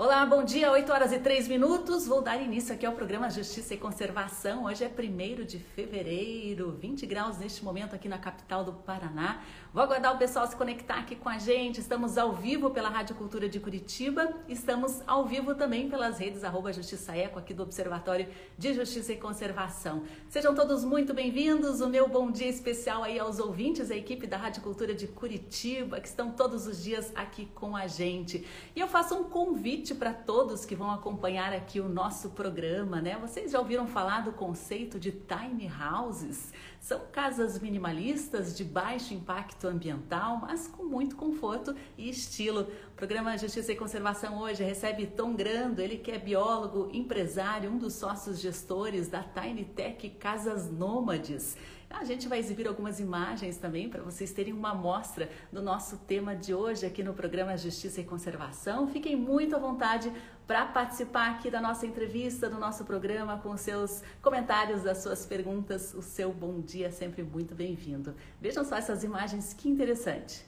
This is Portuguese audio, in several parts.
Olá, bom dia, 8 horas e 3 minutos. Vou dar início aqui ao programa Justiça e Conservação. Hoje é 1 de fevereiro, 20 graus neste momento aqui na capital do Paraná. Vou aguardar o pessoal se conectar aqui com a gente. Estamos ao vivo pela Rádio Cultura de Curitiba. Estamos ao vivo também pelas redes arroba Justiça Eco aqui do Observatório de Justiça e Conservação. Sejam todos muito bem-vindos. O meu bom dia especial aí aos ouvintes, a equipe da Rádio Cultura de Curitiba, que estão todos os dias aqui com a gente. E eu faço um convite convite para todos que vão acompanhar aqui o nosso programa, né? Vocês já ouviram falar do conceito de tiny houses? São casas minimalistas de baixo impacto ambiental, mas com muito conforto e estilo. O programa Justiça e Conservação hoje recebe Tom Grando, ele que é biólogo, empresário, um dos sócios gestores da Tiny Tech Casas Nômades. A gente vai exibir algumas imagens também para vocês terem uma amostra do nosso tema de hoje aqui no programa Justiça e Conservação. Fiquem muito à vontade para participar aqui da nossa entrevista, do nosso programa, com seus comentários, as suas perguntas. O seu bom dia é sempre muito bem-vindo. Vejam só essas imagens, que interessante.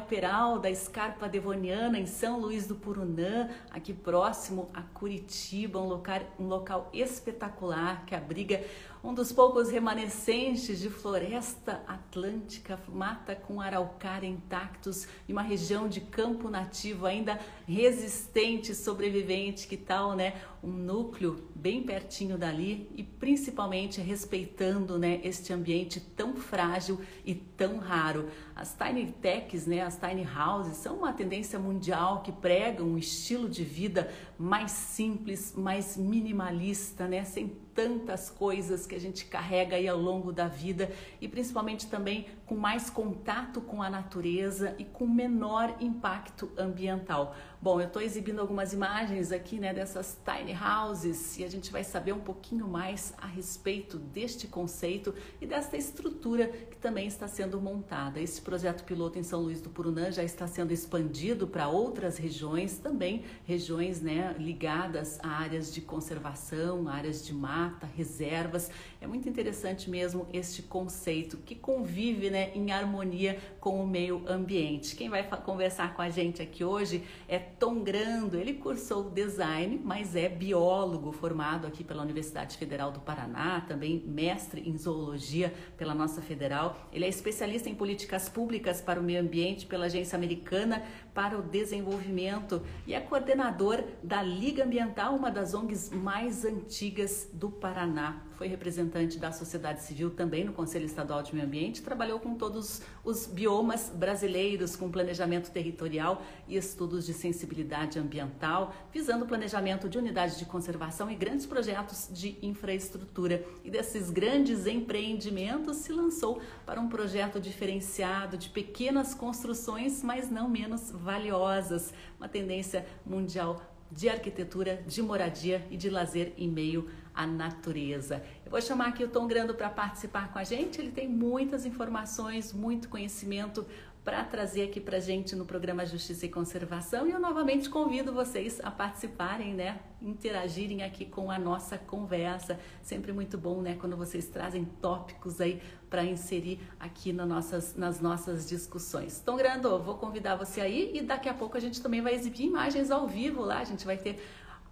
Peral da escarpa devoniana em São Luís do Purunã, aqui próximo a Curitiba, um local, um local espetacular que abriga um dos poucos remanescentes de floresta atlântica, mata com araucária intactos e uma região de campo nativo ainda resistente, sobrevivente, que tal, né? Um núcleo bem pertinho dali e principalmente respeitando, né, este ambiente tão frágil e tão raro. As tiny techs, né, as tiny houses, são uma tendência mundial que pregam um estilo de vida mais simples, mais minimalista, né, sem tantas coisas que a gente carrega aí ao longo da vida e principalmente também com mais contato com a natureza e com menor impacto ambiental. Bom, eu estou exibindo algumas imagens aqui né, dessas tiny houses e a gente vai saber um pouquinho mais a respeito deste conceito e desta estrutura que também está sendo montada. Esse projeto piloto em São Luís do Purunã já está sendo expandido para outras regiões, também regiões né, ligadas a áreas de conservação, áreas de mata, reservas. É muito interessante mesmo este conceito que convive né, em harmonia com o meio ambiente. Quem vai conversar com a gente aqui hoje é Tom Grando. Ele cursou design, mas é biólogo formado aqui pela Universidade Federal do Paraná, também mestre em zoologia pela nossa federal. Ele é especialista em políticas públicas para o meio ambiente pela Agência Americana para o Desenvolvimento e é coordenador da Liga Ambiental, uma das ONGs mais antigas do Paraná foi representante da sociedade civil também no Conselho Estadual de Meio Ambiente, trabalhou com todos os biomas brasileiros, com planejamento territorial e estudos de sensibilidade ambiental, visando o planejamento de unidades de conservação e grandes projetos de infraestrutura. E desses grandes empreendimentos se lançou para um projeto diferenciado de pequenas construções, mas não menos valiosas, uma tendência mundial de arquitetura, de moradia e de lazer em meio à natureza. Eu vou chamar aqui o Tom Grando para participar com a gente. Ele tem muitas informações, muito conhecimento para trazer aqui para gente no programa Justiça e Conservação. E eu novamente convido vocês a participarem, né? Interagirem aqui com a nossa conversa. Sempre muito bom, né? Quando vocês trazem tópicos aí para inserir aqui nas nossas, nas nossas discussões. Tom Grando, vou convidar você aí e daqui a pouco a gente também vai exibir imagens ao vivo lá. A gente vai ter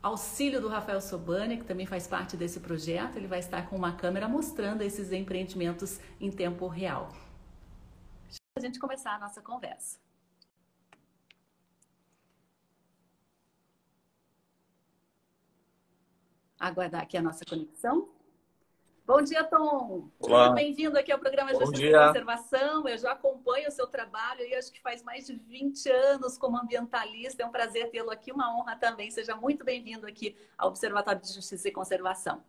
auxílio do Rafael Sobania, que também faz parte desse projeto. Ele vai estar com uma câmera mostrando esses empreendimentos em tempo real a gente começar a nossa conversa. Aguardar aqui a nossa conexão. Bom dia, Tom. Olá. Bem-vindo aqui ao programa Justiça e Conservação. Eu já acompanho o seu trabalho e acho que faz mais de 20 anos como ambientalista. É um prazer tê-lo aqui, uma honra também. Seja muito bem-vindo aqui ao Observatório de Justiça e Conservação.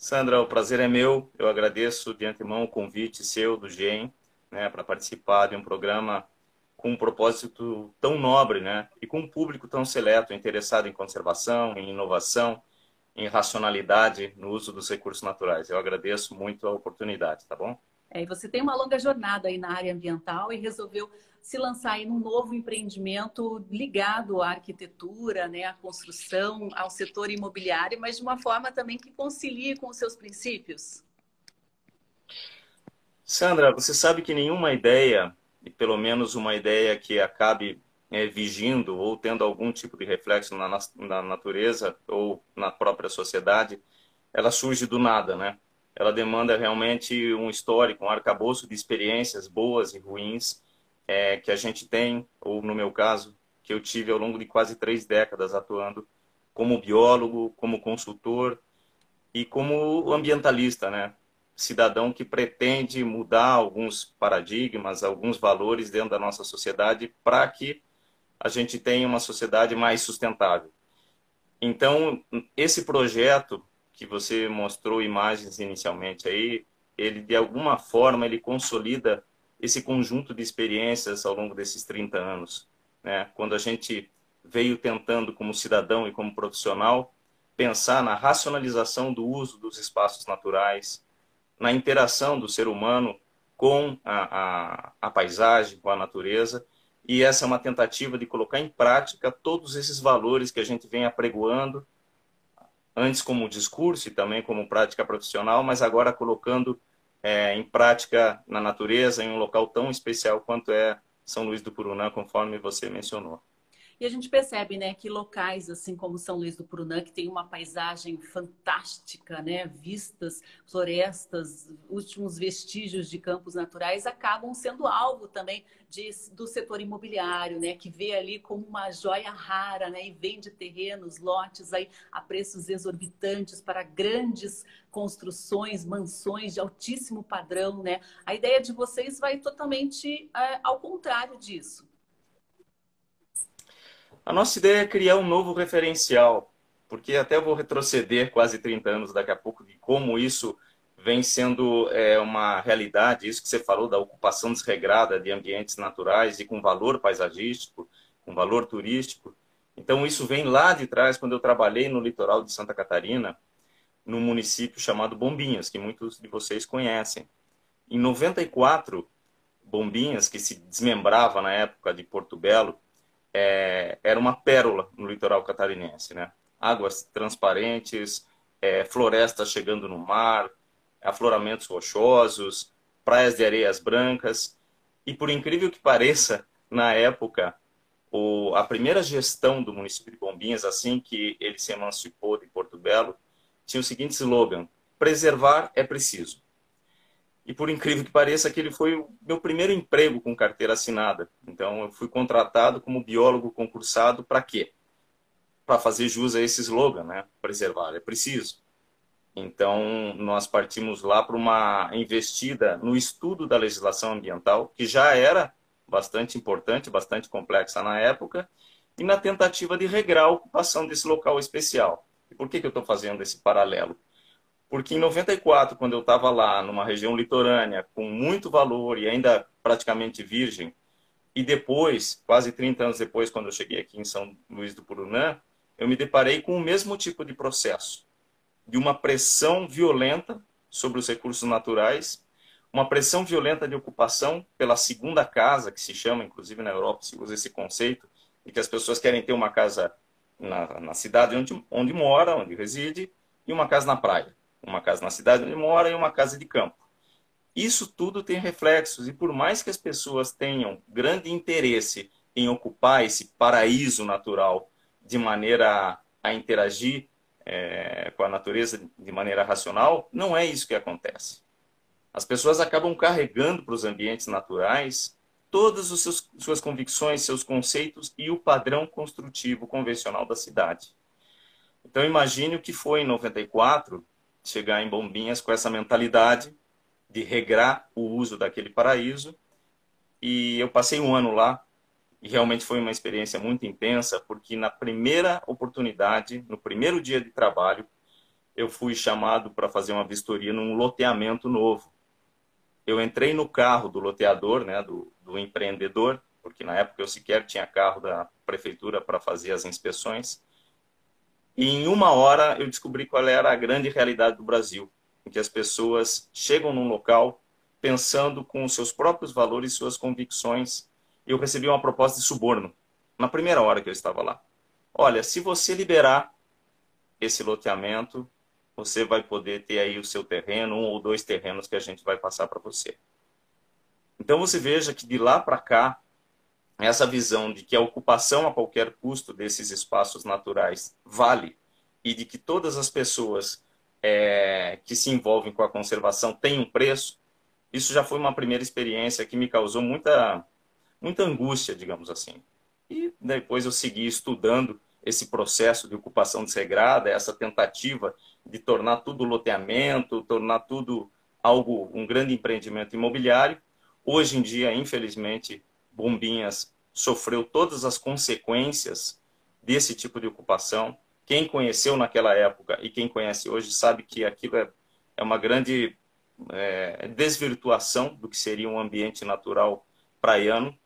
Sandra, o prazer é meu. Eu agradeço de antemão o convite seu, do GEM, né, para participar de um programa com um propósito tão nobre, né, e com um público tão seleto, interessado em conservação, em inovação, em racionalidade no uso dos recursos naturais. Eu agradeço muito a oportunidade, tá bom? É, você tem uma longa jornada aí na área ambiental e resolveu se lançar em um novo empreendimento ligado à arquitetura, né, à construção, ao setor imobiliário, mas de uma forma também que concilie com os seus princípios. Sandra, você sabe que nenhuma ideia, e pelo menos uma ideia que acabe é, vigindo ou tendo algum tipo de reflexo na, na natureza ou na própria sociedade, ela surge do nada, né? Ela demanda realmente um histórico, um arcabouço de experiências boas e ruins é, que a gente tem, ou no meu caso, que eu tive ao longo de quase três décadas atuando como biólogo, como consultor e como ambientalista, né? Cidadão que pretende mudar alguns paradigmas, alguns valores dentro da nossa sociedade para que a gente tenha uma sociedade mais sustentável. Então, esse projeto que você mostrou imagens inicialmente aí, ele de alguma forma ele consolida esse conjunto de experiências ao longo desses 30 anos. Né? Quando a gente veio tentando, como cidadão e como profissional, pensar na racionalização do uso dos espaços naturais, na interação do ser humano com a, a, a paisagem, com a natureza, e essa é uma tentativa de colocar em prática todos esses valores que a gente vem apregoando, antes como discurso e também como prática profissional, mas agora colocando é, em prática na natureza, em um local tão especial quanto é São Luís do Purunã, conforme você mencionou. E a gente percebe, né, que locais assim como São Luís do Purunã, que tem uma paisagem fantástica, né, vistas, florestas, últimos vestígios de campos naturais, acabam sendo alvo também de, do setor imobiliário, né, que vê ali como uma joia rara, né, e vende terrenos, lotes aí a preços exorbitantes para grandes construções, mansões de altíssimo padrão, né? A ideia de vocês vai totalmente é, ao contrário disso. A nossa ideia é criar um novo referencial, porque até vou retroceder quase 30 anos daqui a pouco de como isso vem sendo é, uma realidade, isso que você falou da ocupação desregrada de ambientes naturais e com valor paisagístico, com valor turístico. Então isso vem lá de trás, quando eu trabalhei no litoral de Santa Catarina, num município chamado Bombinhas, que muitos de vocês conhecem. Em 94, Bombinhas, que se desmembrava na época de Porto Belo, é, era uma pérola no litoral catarinense, né? Águas transparentes, é, florestas chegando no mar, afloramentos rochosos, praias de areias brancas. E por incrível que pareça, na época, o, a primeira gestão do município de Bombinhas, assim que ele se emancipou de Porto Belo, tinha o seguinte slogan: preservar é preciso. E por incrível que pareça, aquele foi o meu primeiro emprego com carteira assinada. Então, eu fui contratado como biólogo concursado para quê? Para fazer jus a esse slogan, né? Preservar é preciso. Então, nós partimos lá para uma investida no estudo da legislação ambiental, que já era bastante importante, bastante complexa na época, e na tentativa de regrar a ocupação desse local especial. E por que, que eu estou fazendo esse paralelo? Porque em 94, quando eu estava lá, numa região litorânea, com muito valor e ainda praticamente virgem, e depois, quase 30 anos depois, quando eu cheguei aqui em São Luís do Purunã, eu me deparei com o mesmo tipo de processo, de uma pressão violenta sobre os recursos naturais, uma pressão violenta de ocupação pela segunda casa, que se chama, inclusive na Europa se usa esse conceito, e que as pessoas querem ter uma casa na, na cidade onde, onde mora, onde reside, e uma casa na praia. Uma casa na cidade onde mora e uma casa de campo. Isso tudo tem reflexos, e por mais que as pessoas tenham grande interesse em ocupar esse paraíso natural de maneira a interagir é, com a natureza de maneira racional, não é isso que acontece. As pessoas acabam carregando para os ambientes naturais todas as suas convicções, seus conceitos e o padrão construtivo convencional da cidade. Então imagine o que foi em 94 chegar em Bombinhas com essa mentalidade de regrar o uso daquele paraíso. E eu passei um ano lá e realmente foi uma experiência muito intensa, porque na primeira oportunidade, no primeiro dia de trabalho, eu fui chamado para fazer uma vistoria num loteamento novo. Eu entrei no carro do loteador, né, do, do empreendedor, porque na época eu sequer tinha carro da prefeitura para fazer as inspeções. E em uma hora eu descobri qual era a grande realidade do Brasil, em que as pessoas chegam num local pensando com seus próprios valores suas convicções. Eu recebi uma proposta de suborno na primeira hora que eu estava lá. Olha, se você liberar esse loteamento, você vai poder ter aí o seu terreno, um ou dois terrenos que a gente vai passar para você. Então você veja que de lá para cá, essa visão de que a ocupação a qualquer custo desses espaços naturais vale e de que todas as pessoas é, que se envolvem com a conservação têm um preço, isso já foi uma primeira experiência que me causou muita, muita angústia, digamos assim. E depois eu segui estudando esse processo de ocupação desregrada, essa tentativa de tornar tudo loteamento, tornar tudo algo, um grande empreendimento imobiliário, Hoje em dia, infelizmente, Bombinhas sofreu todas as consequências desse tipo de ocupação. Quem conheceu naquela época e quem conhece hoje sabe que aquilo é, é uma grande é, desvirtuação do que seria um ambiente natural praiano.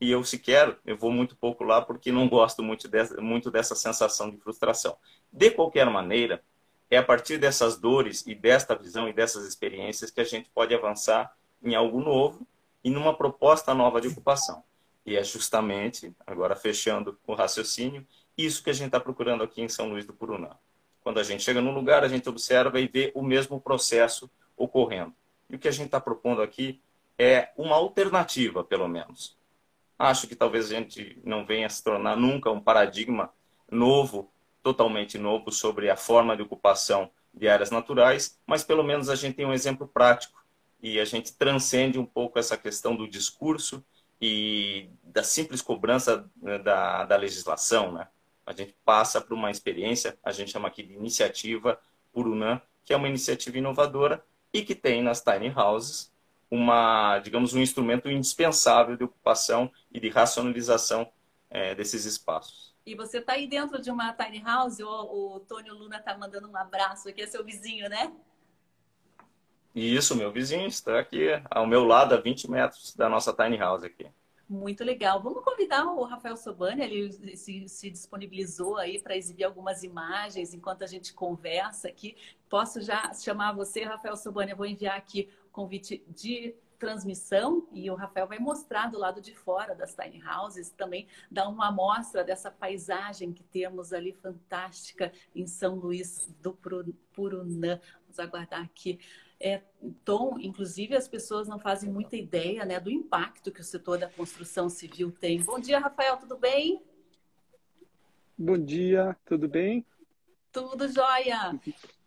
E eu sequer, eu vou muito pouco lá porque não gosto muito muito dessa sensação de frustração. De qualquer maneira, é a partir dessas dores e desta visão e dessas experiências que a gente pode avançar em algo novo e numa proposta nova de ocupação. E é justamente, agora fechando o raciocínio, isso que a gente está procurando aqui em São Luís do Purunã. Quando a gente chega num lugar, a gente observa e vê o mesmo processo ocorrendo. E o que a gente está propondo aqui é uma alternativa, pelo menos. Acho que talvez a gente não venha se tornar nunca um paradigma novo, totalmente novo, sobre a forma de ocupação de áreas naturais, mas pelo menos a gente tem um exemplo prático e a gente transcende um pouco essa questão do discurso e da simples cobrança né, da, da legislação, né? A gente passa por uma experiência, a gente chama aqui de iniciativa Purunã, que é uma iniciativa inovadora e que tem nas tiny houses uma, digamos, um instrumento indispensável de ocupação e de racionalização é, desses espaços. E você está aí dentro de uma tiny house, o, o Tônio Luna está mandando um abraço aqui, é seu vizinho, né? Isso, meu vizinho está aqui ao meu lado, a 20 metros da nossa tiny house aqui. Muito legal. Vamos convidar o Rafael Sobani, ele se, se disponibilizou aí para exibir algumas imagens enquanto a gente conversa aqui. Posso já chamar você, Rafael Sobani? Eu vou enviar aqui o convite de transmissão e o Rafael vai mostrar do lado de fora das tiny houses, também dar uma amostra dessa paisagem que temos ali fantástica em São Luís do Purunã. Vamos aguardar aqui é, tom, inclusive as pessoas não fazem muita ideia né, do impacto que o setor da construção civil tem. Bom dia, Rafael, tudo bem? Bom dia, tudo bem? Tudo jóia!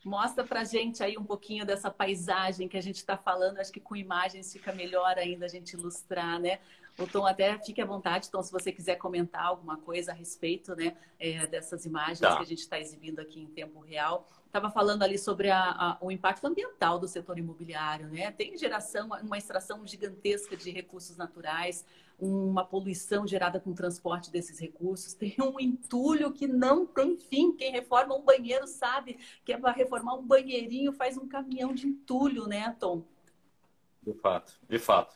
Mostra pra gente aí um pouquinho dessa paisagem que a gente está falando. Acho que com imagens fica melhor ainda a gente ilustrar, né? O Tom, até fique à vontade, Tom, se você quiser comentar alguma coisa a respeito né, é, dessas imagens tá. que a gente está exibindo aqui em tempo real estava falando ali sobre a, a, o impacto ambiental do setor imobiliário, né? Tem geração, uma extração gigantesca de recursos naturais, uma poluição gerada com o transporte desses recursos, tem um entulho que não tem fim. Quem reforma um banheiro sabe que é para reformar um banheirinho faz um caminhão de entulho, né, Tom? De fato, de fato.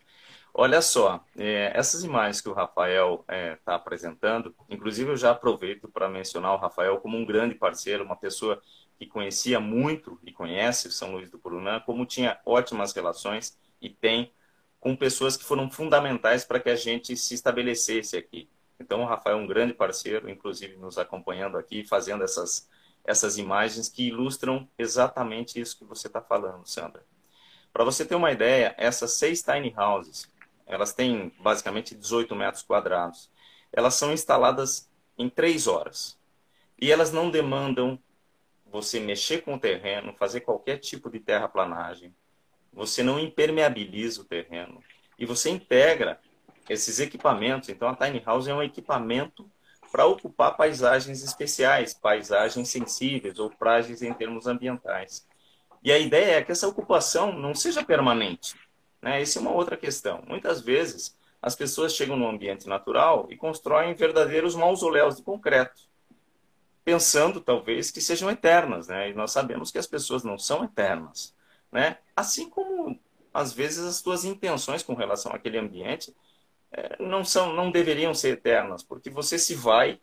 Olha só, é, essas imagens que o Rafael está é, tá apresentando, inclusive eu já aproveito para mencionar o Rafael como um grande parceiro, uma pessoa que conhecia muito e conhece o São Luís do Purunã, como tinha ótimas relações e tem com pessoas que foram fundamentais para que a gente se estabelecesse aqui. Então, o Rafael é um grande parceiro, inclusive nos acompanhando aqui, fazendo essas, essas imagens que ilustram exatamente isso que você está falando, Sandra. Para você ter uma ideia, essas seis tiny houses, elas têm basicamente 18 metros quadrados. Elas são instaladas em três horas. E elas não demandam você mexer com o terreno, fazer qualquer tipo de terraplanagem. Você não impermeabiliza o terreno. E você integra esses equipamentos. Então, a tiny house é um equipamento para ocupar paisagens especiais, paisagens sensíveis ou frágeis em termos ambientais. E a ideia é que essa ocupação não seja permanente. Né? Essa é uma outra questão. Muitas vezes, as pessoas chegam no ambiente natural e constroem verdadeiros mausoléus de concreto, pensando talvez que sejam eternas, né? E nós sabemos que as pessoas não são eternas, né? Assim como às vezes as suas intenções com relação àquele ambiente é, não são, não deveriam ser eternas, porque você se vai,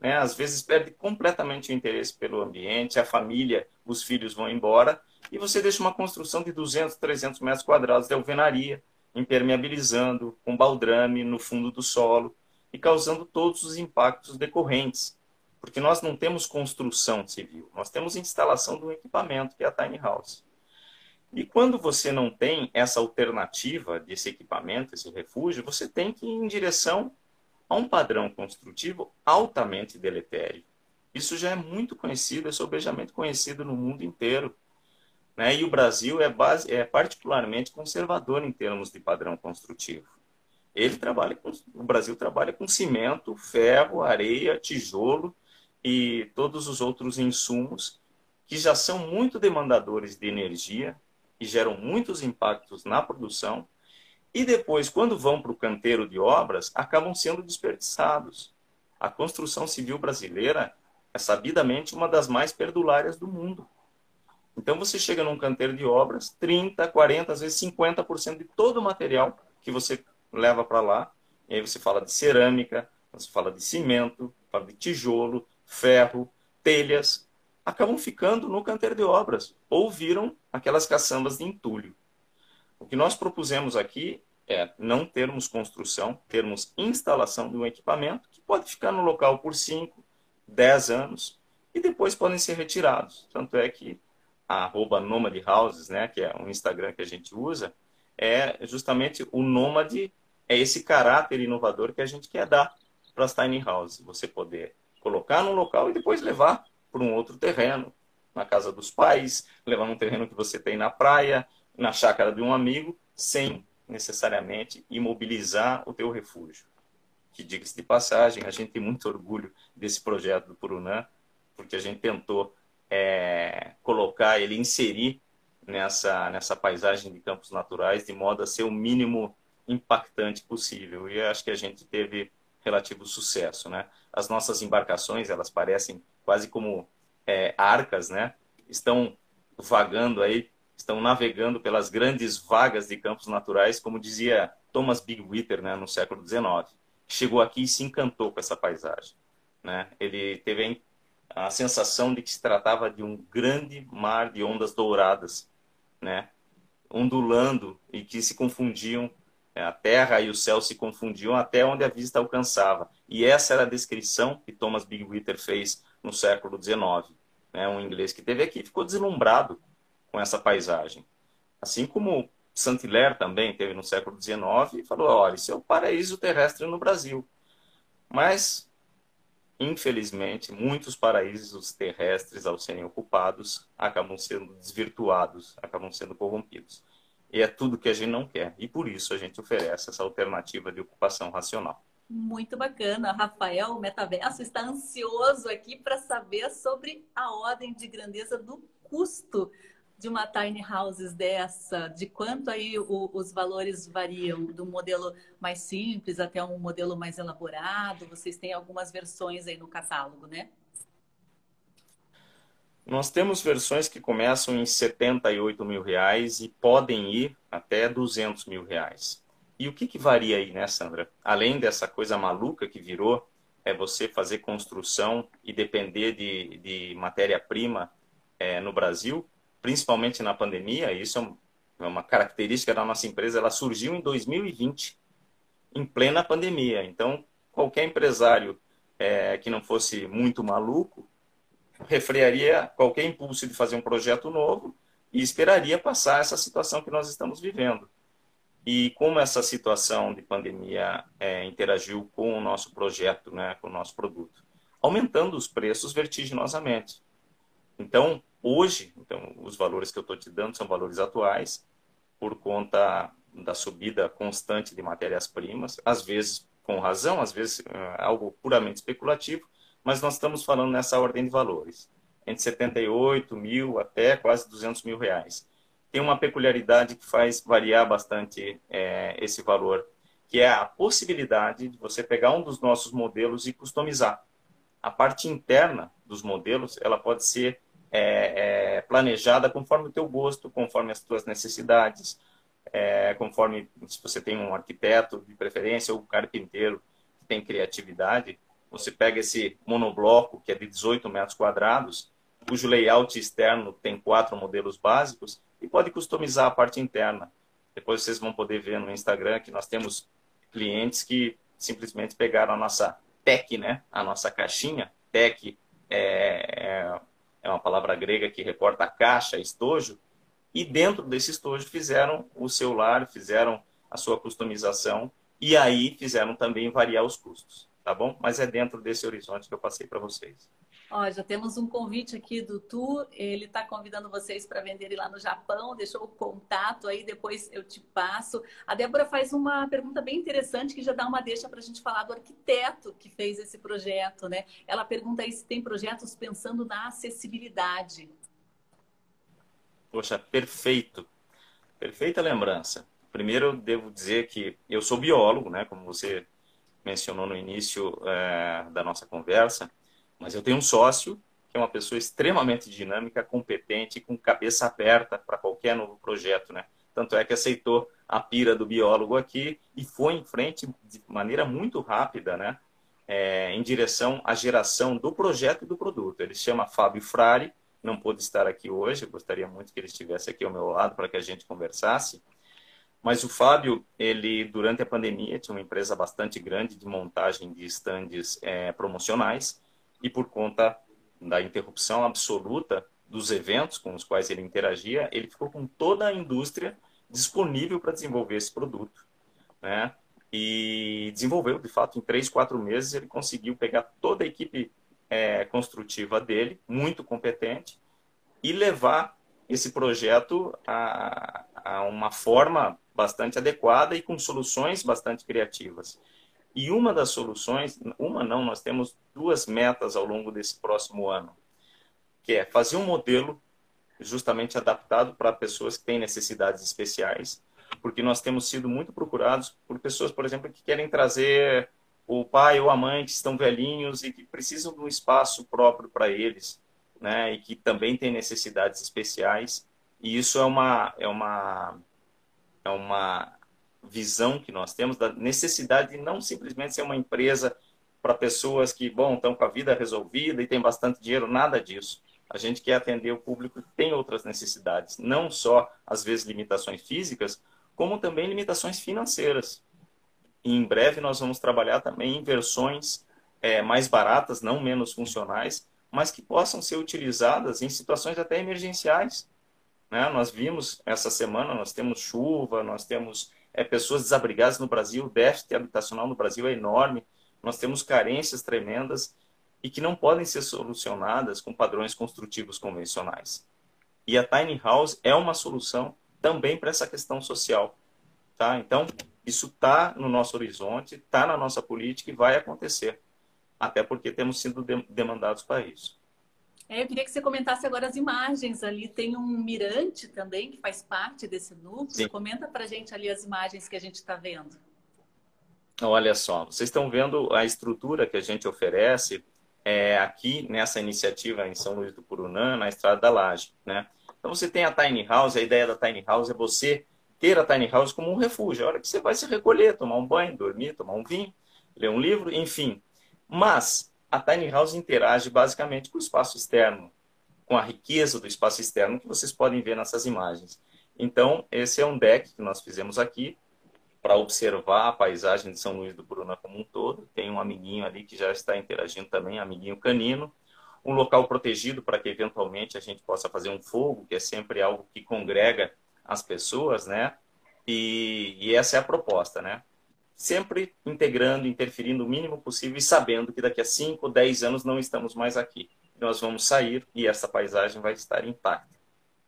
né? Às vezes perde completamente o interesse pelo ambiente, a família, os filhos vão embora e você deixa uma construção de 200, 300 metros quadrados de alvenaria, impermeabilizando, com baldrame no fundo do solo e causando todos os impactos decorrentes. Porque nós não temos construção civil, nós temos instalação do equipamento, que é a tiny house. E quando você não tem essa alternativa desse equipamento, esse refúgio, você tem que ir em direção a um padrão construtivo altamente deletério. Isso já é muito conhecido, é sobejamente conhecido no mundo inteiro. Né? E o Brasil é, base, é particularmente conservador em termos de padrão construtivo. Ele trabalha com, o Brasil trabalha com cimento, ferro, areia, tijolo e todos os outros insumos que já são muito demandadores de energia e geram muitos impactos na produção e depois, quando vão para o canteiro de obras, acabam sendo desperdiçados. A construção civil brasileira é sabidamente uma das mais perdulárias do mundo. Então você chega num canteiro de obras, 30, 40, às vezes 50% de todo o material que você leva para lá, e aí você fala de cerâmica, você fala de cimento, fala de tijolo, ferro, telhas, acabam ficando no canteiro de obras ou viram aquelas caçambas de entulho. O que nós propusemos aqui é não termos construção, termos instalação de um equipamento que pode ficar no local por 5, 10 anos e depois podem ser retirados. Tanto é que a arroba Nomad Houses, né, que é um Instagram que a gente usa, é justamente o nômade, é esse caráter inovador que a gente quer dar para as tiny houses. Você poder colocar num local e depois levar para um outro terreno, na casa dos pais, levar num terreno que você tem na praia, na chácara de um amigo, sem necessariamente imobilizar o teu refúgio. Que diga-se de passagem, a gente tem muito orgulho desse projeto do Purunã, porque a gente tentou é, colocar ele, inserir nessa, nessa paisagem de campos naturais de modo a ser o mínimo impactante possível. E acho que a gente teve relativo sucesso, né? As nossas embarcações, elas parecem quase como é, arcas, né? Estão vagando aí, estão navegando pelas grandes vagas de campos naturais, como dizia Thomas Bigwither, né, no século XIX. Chegou aqui e se encantou com essa paisagem, né? Ele teve a sensação de que se tratava de um grande mar de ondas douradas, né? ondulando e que se confundiam? A terra e o céu se confundiam até onde a vista alcançava. E essa era a descrição que Thomas Bigwither fez no século XIX. Né? Um inglês que teve aqui ficou deslumbrado com essa paisagem. Assim como Saint-Hilaire também teve no século XIX e falou, olha, isso é o paraíso terrestre no Brasil. Mas infelizmente, muitos paraísos terrestres, ao serem ocupados, acabam sendo desvirtuados, acabam sendo corrompidos. E é tudo que a gente não quer. E por isso a gente oferece essa alternativa de ocupação racional. Muito bacana. Rafael, o Metaverso, está ansioso aqui para saber sobre a ordem de grandeza do custo de uma tiny houses dessa, de quanto aí o, os valores variam do modelo mais simples até um modelo mais elaborado? Vocês têm algumas versões aí no catálogo, né? Nós temos versões que começam em 78 mil reais e podem ir até 200 mil reais. E o que, que varia aí, né, Sandra? Além dessa coisa maluca que virou, é você fazer construção e depender de, de matéria-prima é, no Brasil, principalmente na pandemia, isso é uma característica da nossa empresa, ela surgiu em 2020, em plena pandemia. Então, qualquer empresário é, que não fosse muito maluco refrearia qualquer impulso de fazer um projeto novo e esperaria passar essa situação que nós estamos vivendo. E como essa situação de pandemia é, interagiu com o nosso projeto, né, com o nosso produto? Aumentando os preços vertiginosamente. Então, hoje, então, os valores que eu estou te dando são valores atuais, por conta da subida constante de matérias-primas, às vezes com razão, às vezes é algo puramente especulativo, mas nós estamos falando nessa ordem de valores, entre 78 mil até quase 200 mil reais. Tem uma peculiaridade que faz variar bastante é, esse valor, que é a possibilidade de você pegar um dos nossos modelos e customizar. A parte interna dos modelos, ela pode ser é, é, planejada conforme o teu gosto, conforme as tuas necessidades, é, conforme se você tem um arquiteto de preferência ou um carpinteiro que tem criatividade, você pega esse monobloco, que é de 18 metros quadrados, cujo layout externo tem quatro modelos básicos, e pode customizar a parte interna. Depois vocês vão poder ver no Instagram que nós temos clientes que simplesmente pegaram a nossa tech, né? a nossa caixinha. Tech é, é, é uma palavra grega que reporta caixa, estojo, e dentro desse estojo fizeram o seu lar, fizeram a sua customização e aí fizeram também variar os custos tá bom? Mas é dentro desse horizonte que eu passei para vocês. Ó, já temos um convite aqui do Tu, ele está convidando vocês para venderem lá no Japão, deixou o contato aí, depois eu te passo. A Débora faz uma pergunta bem interessante que já dá uma deixa para a gente falar do arquiteto que fez esse projeto, né? Ela pergunta aí se tem projetos pensando na acessibilidade. Poxa, perfeito. Perfeita lembrança. Primeiro, eu devo dizer que eu sou biólogo, né? Como você mencionou no início é, da nossa conversa, mas eu tenho um sócio que é uma pessoa extremamente dinâmica, competente, com cabeça aberta para qualquer novo projeto, né? Tanto é que aceitou a pira do biólogo aqui e foi em frente de maneira muito rápida, né? É, em direção à geração do projeto e do produto. Ele se chama Fábio Frari, não pôde estar aqui hoje, eu gostaria muito que ele estivesse aqui ao meu lado para que a gente conversasse. Mas o Fábio, ele durante a pandemia tinha uma empresa bastante grande de montagem de estandes é, promocionais e por conta da interrupção absoluta dos eventos com os quais ele interagia, ele ficou com toda a indústria disponível para desenvolver esse produto, né? E desenvolveu, de fato, em três, quatro meses ele conseguiu pegar toda a equipe é, construtiva dele, muito competente, e levar esse projeto a, a uma forma bastante adequada e com soluções bastante criativas. E uma das soluções, uma não, nós temos duas metas ao longo desse próximo ano, que é fazer um modelo justamente adaptado para pessoas que têm necessidades especiais, porque nós temos sido muito procurados por pessoas, por exemplo, que querem trazer o pai ou a mãe que estão velhinhos e que precisam de um espaço próprio para eles, né, e que também têm necessidades especiais. E isso é uma é uma é uma visão que nós temos da necessidade de não simplesmente ser uma empresa para pessoas que, bom, estão com a vida resolvida e tem bastante dinheiro, nada disso. A gente quer atender o público que tem outras necessidades, não só, às vezes, limitações físicas, como também limitações financeiras. E em breve nós vamos trabalhar também em versões é, mais baratas, não menos funcionais, mas que possam ser utilizadas em situações até emergenciais. Né? Nós vimos essa semana, nós temos chuva, nós temos é, pessoas desabrigadas no Brasil, o déficit habitacional no Brasil é enorme, nós temos carências tremendas e que não podem ser solucionadas com padrões construtivos convencionais. E a Tiny House é uma solução também para essa questão social. Tá? Então, isso está no nosso horizonte, está na nossa política e vai acontecer. Até porque temos sido demandados para isso. É, eu queria que você comentasse agora as imagens ali. Tem um mirante também que faz parte desse núcleo. Sim. Comenta para gente ali as imagens que a gente está vendo. Olha só, vocês estão vendo a estrutura que a gente oferece é, aqui nessa iniciativa em São Luís do Purunã, na Estrada da Laje. Né? Então você tem a Tiny House, a ideia da Tiny House é você ter a Tiny House como um refúgio. A hora que você vai se recolher, tomar um banho, dormir, tomar um vinho, ler um livro, enfim. Mas a tiny house interage basicamente com o espaço externo, com a riqueza do espaço externo que vocês podem ver nessas imagens. Então, esse é um deck que nós fizemos aqui para observar a paisagem de São Luís do Bruna como um todo. Tem um amiguinho ali que já está interagindo também, amiguinho canino. Um local protegido para que eventualmente a gente possa fazer um fogo, que é sempre algo que congrega as pessoas, né? E, e essa é a proposta, né? Sempre integrando, interferindo o mínimo possível e sabendo que daqui a 5 ou 10 anos não estamos mais aqui. Nós vamos sair e essa paisagem vai estar intacta.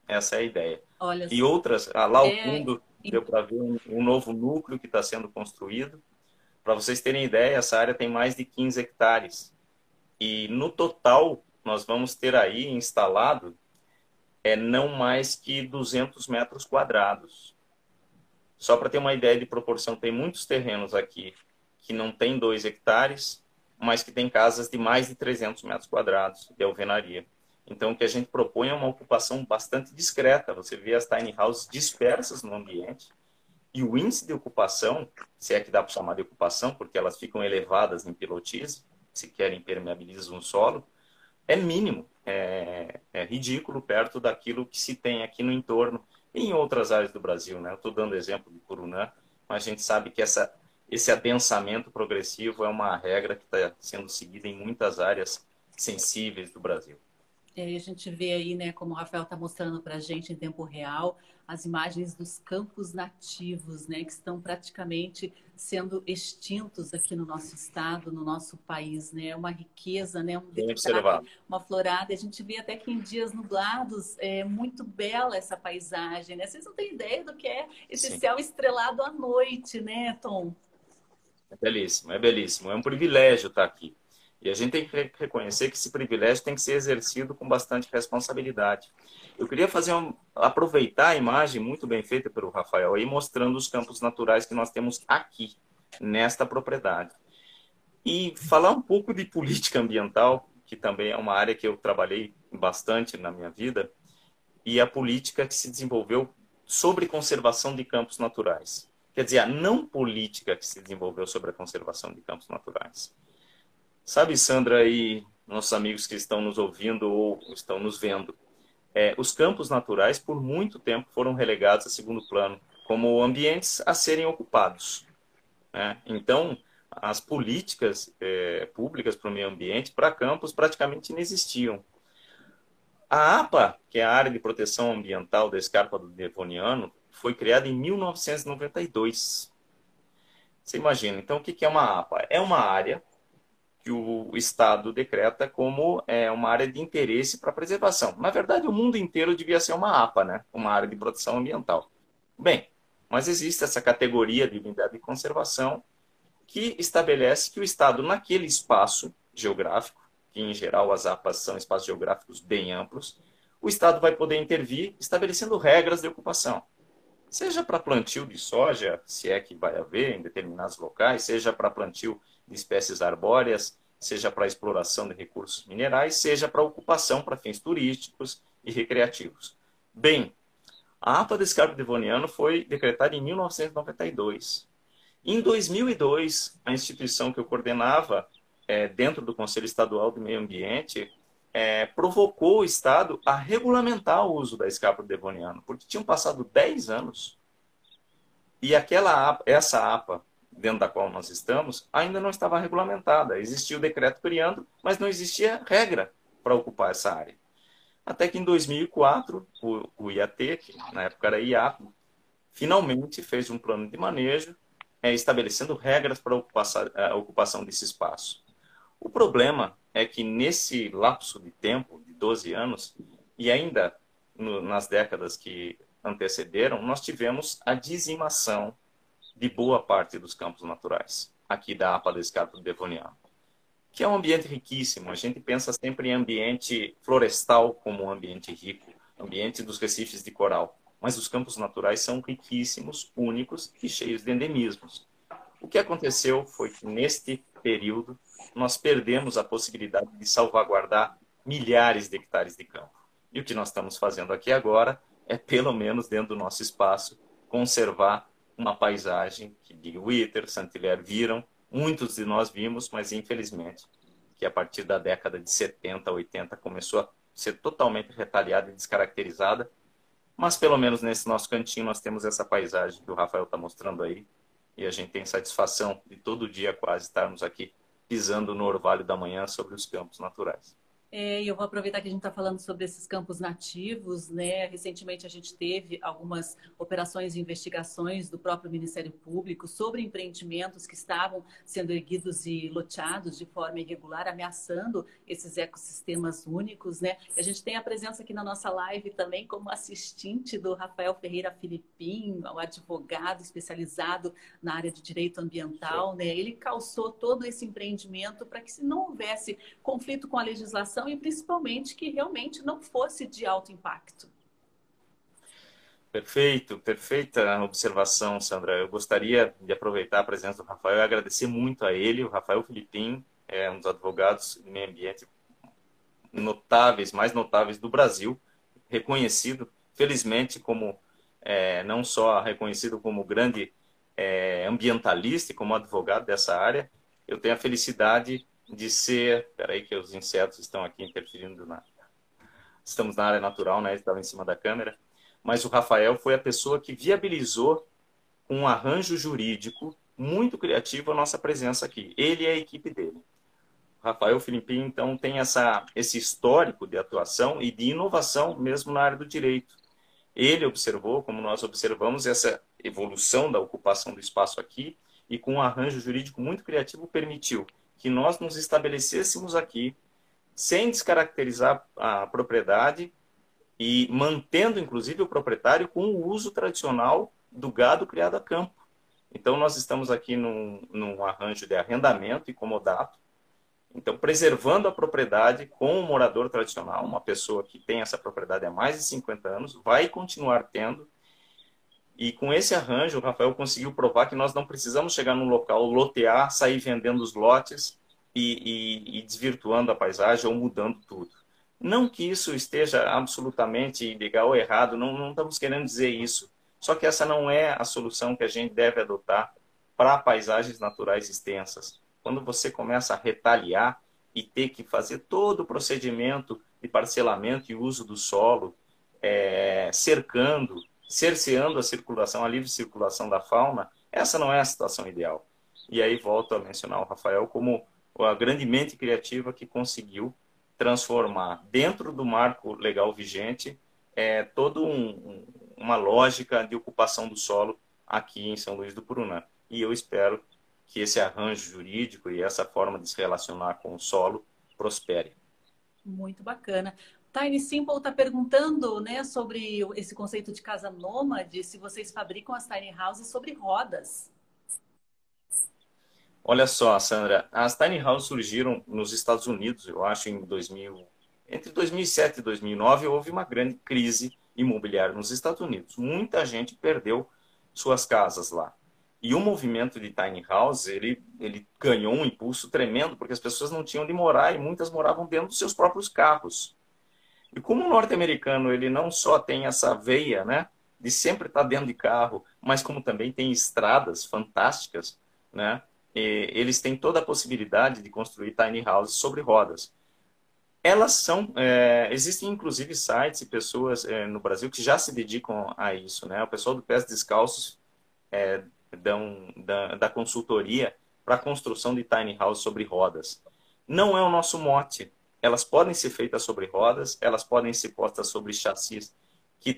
Essa é a ideia. Olha e outras, lá ao é... fundo, deu para ver um, um, novo núcleo que está sendo construído. Para vocês terem ideia, essa área tem mais de 15 hectares. E no total, nós vamos ter aí instalado é não mais que 200 metros quadrados. Só para ter uma ideia de proporção, tem muitos terrenos aqui que não tem 2 hectares, mas que tem casas de mais de 300 metros quadrados de alvenaria. Então, o que a gente propõe é uma ocupação bastante discreta. Você vê as tiny houses dispersas no ambiente e o índice de ocupação, se é que dá para chamar de ocupação, porque elas ficam elevadas em pilotis, se querem impermeabilizam o solo, é mínimo, é, é, ridículo perto daquilo que se tem aqui no entorno em outras áreas do Brasil. Né? Eu estou dando exemplo de Curunã, mas a gente sabe que essa, esse adensamento progressivo é uma regra que está sendo seguida em muitas áreas sensíveis do Brasil. É, a gente vê aí, né, como o Rafael está mostrando para a gente em tempo real, as imagens dos campos nativos, né, que estão praticamente sendo extintos aqui no nosso estado, no nosso país, né, uma riqueza, né, um uma florada. A gente vê até que em dias nublados é muito bela essa paisagem, né? Vocês não têm ideia do que é esse Sim. céu estrelado à noite, né, Tom? É belíssimo, é belíssimo. É um privilégio estar aqui. E a gente tem que reconhecer que esse privilégio tem que ser exercido com bastante responsabilidade. Eu queria fazer um, aproveitar a imagem muito bem feita pelo Rafael aí, mostrando os campos naturais que nós temos aqui, nesta propriedade. E falar um pouco de política ambiental, que também é uma área que eu trabalhei bastante na minha vida, e a política que se desenvolveu sobre conservação de campos naturais. Quer dizer, a não política que se desenvolveu sobre a conservação de campos naturais. Sabe, Sandra e nossos amigos que estão nos ouvindo ou estão nos vendo, é, os campos naturais por muito tempo foram relegados a segundo plano, como ambientes a serem ocupados. Né? Então, as políticas é, públicas para o meio ambiente, para campos, praticamente não existiam. A APA, que é a Área de Proteção Ambiental da Escarpa do Devoniano, foi criada em 1992. Você imagina, então o que é uma APA? É uma área que o Estado decreta como é, uma área de interesse para preservação. Na verdade, o mundo inteiro devia ser uma APA, né? uma área de proteção ambiental. Bem, mas existe essa categoria de unidade de conservação que estabelece que o Estado, naquele espaço geográfico, que em geral as APAs são espaços geográficos bem amplos, o Estado vai poder intervir estabelecendo regras de ocupação. Seja para plantio de soja, se é que vai haver em determinados locais, seja para plantio de espécies arbóreas, seja para exploração de recursos minerais, seja para ocupação para fins turísticos e recreativos. Bem, a APA do Escarpo Devoniano foi decretada em 1992. Em 2002, a instituição que eu coordenava, é, dentro do Conselho Estadual do Meio Ambiente, é, provocou o Estado a regulamentar o uso da escarpa devoniano, porque tinham passado 10 anos e aquela essa APA dentro da qual nós estamos, ainda não estava regulamentada. Existia o decreto criando, mas não existia regra para ocupar essa área. Até que em 2004, o, o IAT, que na época era IAP, finalmente fez um plano de manejo, é, estabelecendo regras para a ocupação desse espaço. O problema é que nesse lapso de tempo, de 12 anos, e ainda no, nas décadas que antecederam, nós tivemos a dizimação de boa parte dos campos naturais, aqui da APA do Escarpo Devoniano, que é um ambiente riquíssimo. A gente pensa sempre em ambiente florestal como um ambiente rico, ambiente dos recifes de coral, mas os campos naturais são riquíssimos, únicos e cheios de endemismos. O que aconteceu foi que, neste período, nós perdemos a possibilidade de salvaguardar milhares de hectares de campo. E o que nós estamos fazendo aqui agora é, pelo menos dentro do nosso espaço, conservar uma paisagem que de Witter, Saint-Hilaire viram, muitos de nós vimos, mas infelizmente que a partir da década de 70, 80 começou a ser totalmente retalhada e descaracterizada Mas pelo menos nesse nosso cantinho nós temos essa paisagem que o Rafael está mostrando aí. E a gente tem satisfação de todo dia quase estarmos aqui pisando no orvalho da manhã sobre os campos naturais. É, eu vou aproveitar que a gente está falando sobre esses campos nativos, né? Recentemente a gente teve algumas operações de investigações do próprio Ministério Público sobre empreendimentos que estavam sendo erguidos e loteados de forma irregular, ameaçando esses ecossistemas únicos, né? A gente tem a presença aqui na nossa live também como assistente do Rafael Ferreira Filipim, o advogado especializado na área de direito ambiental, né? Ele calçou todo esse empreendimento para que se não houvesse conflito com a legislação e principalmente que realmente não fosse de alto impacto. Perfeito, perfeita observação, Sandra. Eu gostaria de aproveitar a presença do Rafael e agradecer muito a ele. O Rafael Filipim é um dos advogados de meio ambiente notáveis, mais notáveis do Brasil, reconhecido, felizmente, como é, não só reconhecido como grande é, ambientalista e como advogado dessa área, eu tenho a felicidade de ser. Peraí, que os insetos estão aqui interferindo na. Estamos na área natural, né? Estava em cima da câmera. Mas o Rafael foi a pessoa que viabilizou um arranjo jurídico muito criativo a nossa presença aqui. Ele e a equipe dele. O Rafael Filipim, então, tem essa, esse histórico de atuação e de inovação mesmo na área do direito. Ele observou, como nós observamos, essa evolução da ocupação do espaço aqui e com um arranjo jurídico muito criativo permitiu que nós nos estabelecêssemos aqui sem descaracterizar a propriedade e mantendo, inclusive, o proprietário com o uso tradicional do gado criado a campo. Então, nós estamos aqui num, num arranjo de arrendamento e comodato, então, preservando a propriedade com o morador tradicional, uma pessoa que tem essa propriedade há mais de 50 anos, vai continuar tendo, e com esse arranjo, o Rafael conseguiu provar que nós não precisamos chegar num local, lotear, sair vendendo os lotes e, e, e desvirtuando a paisagem ou mudando tudo. Não que isso esteja absolutamente ilegal ou errado, não, não estamos querendo dizer isso. Só que essa não é a solução que a gente deve adotar para paisagens naturais extensas. Quando você começa a retaliar e ter que fazer todo o procedimento de parcelamento e uso do solo, é, cercando, cerceando a circulação, a livre circulação da fauna, essa não é a situação ideal. E aí volto a mencionar o Rafael como a grande mente criativa que conseguiu transformar dentro do marco legal vigente é, toda um, uma lógica de ocupação do solo aqui em São Luís do Purunã. E eu espero que esse arranjo jurídico e essa forma de se relacionar com o solo prospere. Muito bacana. Tiny Simple está perguntando né, sobre esse conceito de casa nômade, se vocês fabricam as tiny houses sobre rodas. Olha só, Sandra, as tiny houses surgiram nos Estados Unidos, eu acho, em 2000, entre 2007 e 2009 houve uma grande crise imobiliária nos Estados Unidos. Muita gente perdeu suas casas lá. E o movimento de tiny house, ele, ele ganhou um impulso tremendo, porque as pessoas não tinham de morar e muitas moravam dentro dos seus próprios carros. E como o norte-americano ele não só tem essa veia, né, de sempre estar dentro de carro, mas como também tem estradas fantásticas, né, eles têm toda a possibilidade de construir tiny houses sobre rodas. Elas são, é, existem inclusive sites e pessoas é, no Brasil que já se dedicam a isso, né? O pessoal do Pés Descalços é, dão, da, da consultoria para a construção de tiny houses sobre rodas. Não é o nosso mote, elas podem ser feitas sobre rodas, elas podem ser postas sobre chassis que,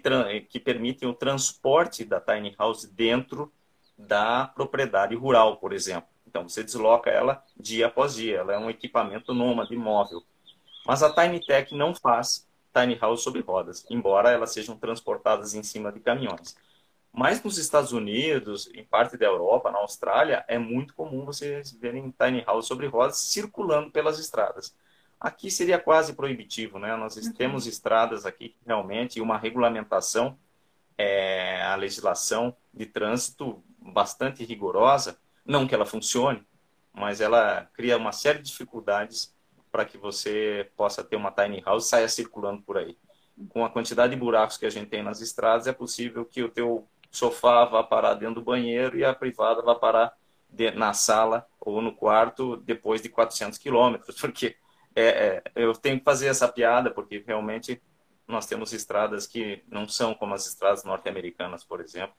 que permitem o transporte da tiny house dentro da propriedade rural, por exemplo. Então, você desloca ela dia após dia, ela é um equipamento nômade móvel. Mas a Tiny Tech não faz tiny house sobre rodas, embora elas sejam transportadas em cima de caminhões. Mas nos Estados Unidos, em parte da Europa, na Austrália, é muito comum vocês verem tiny house sobre rodas circulando pelas estradas. Aqui seria quase proibitivo, né? Nós uhum. temos estradas aqui realmente uma regulamentação, é, a legislação de trânsito bastante rigorosa. Não que ela funcione, mas ela cria uma série de dificuldades para que você possa ter uma tiny house e saia circulando por aí. Com a quantidade de buracos que a gente tem nas estradas, é possível que o teu sofá vá parar dentro do banheiro e a privada vá parar de, na sala ou no quarto depois de 400 quilômetros, porque é, é, eu tenho que fazer essa piada porque realmente nós temos estradas que não são como as estradas norte-americanas, por exemplo,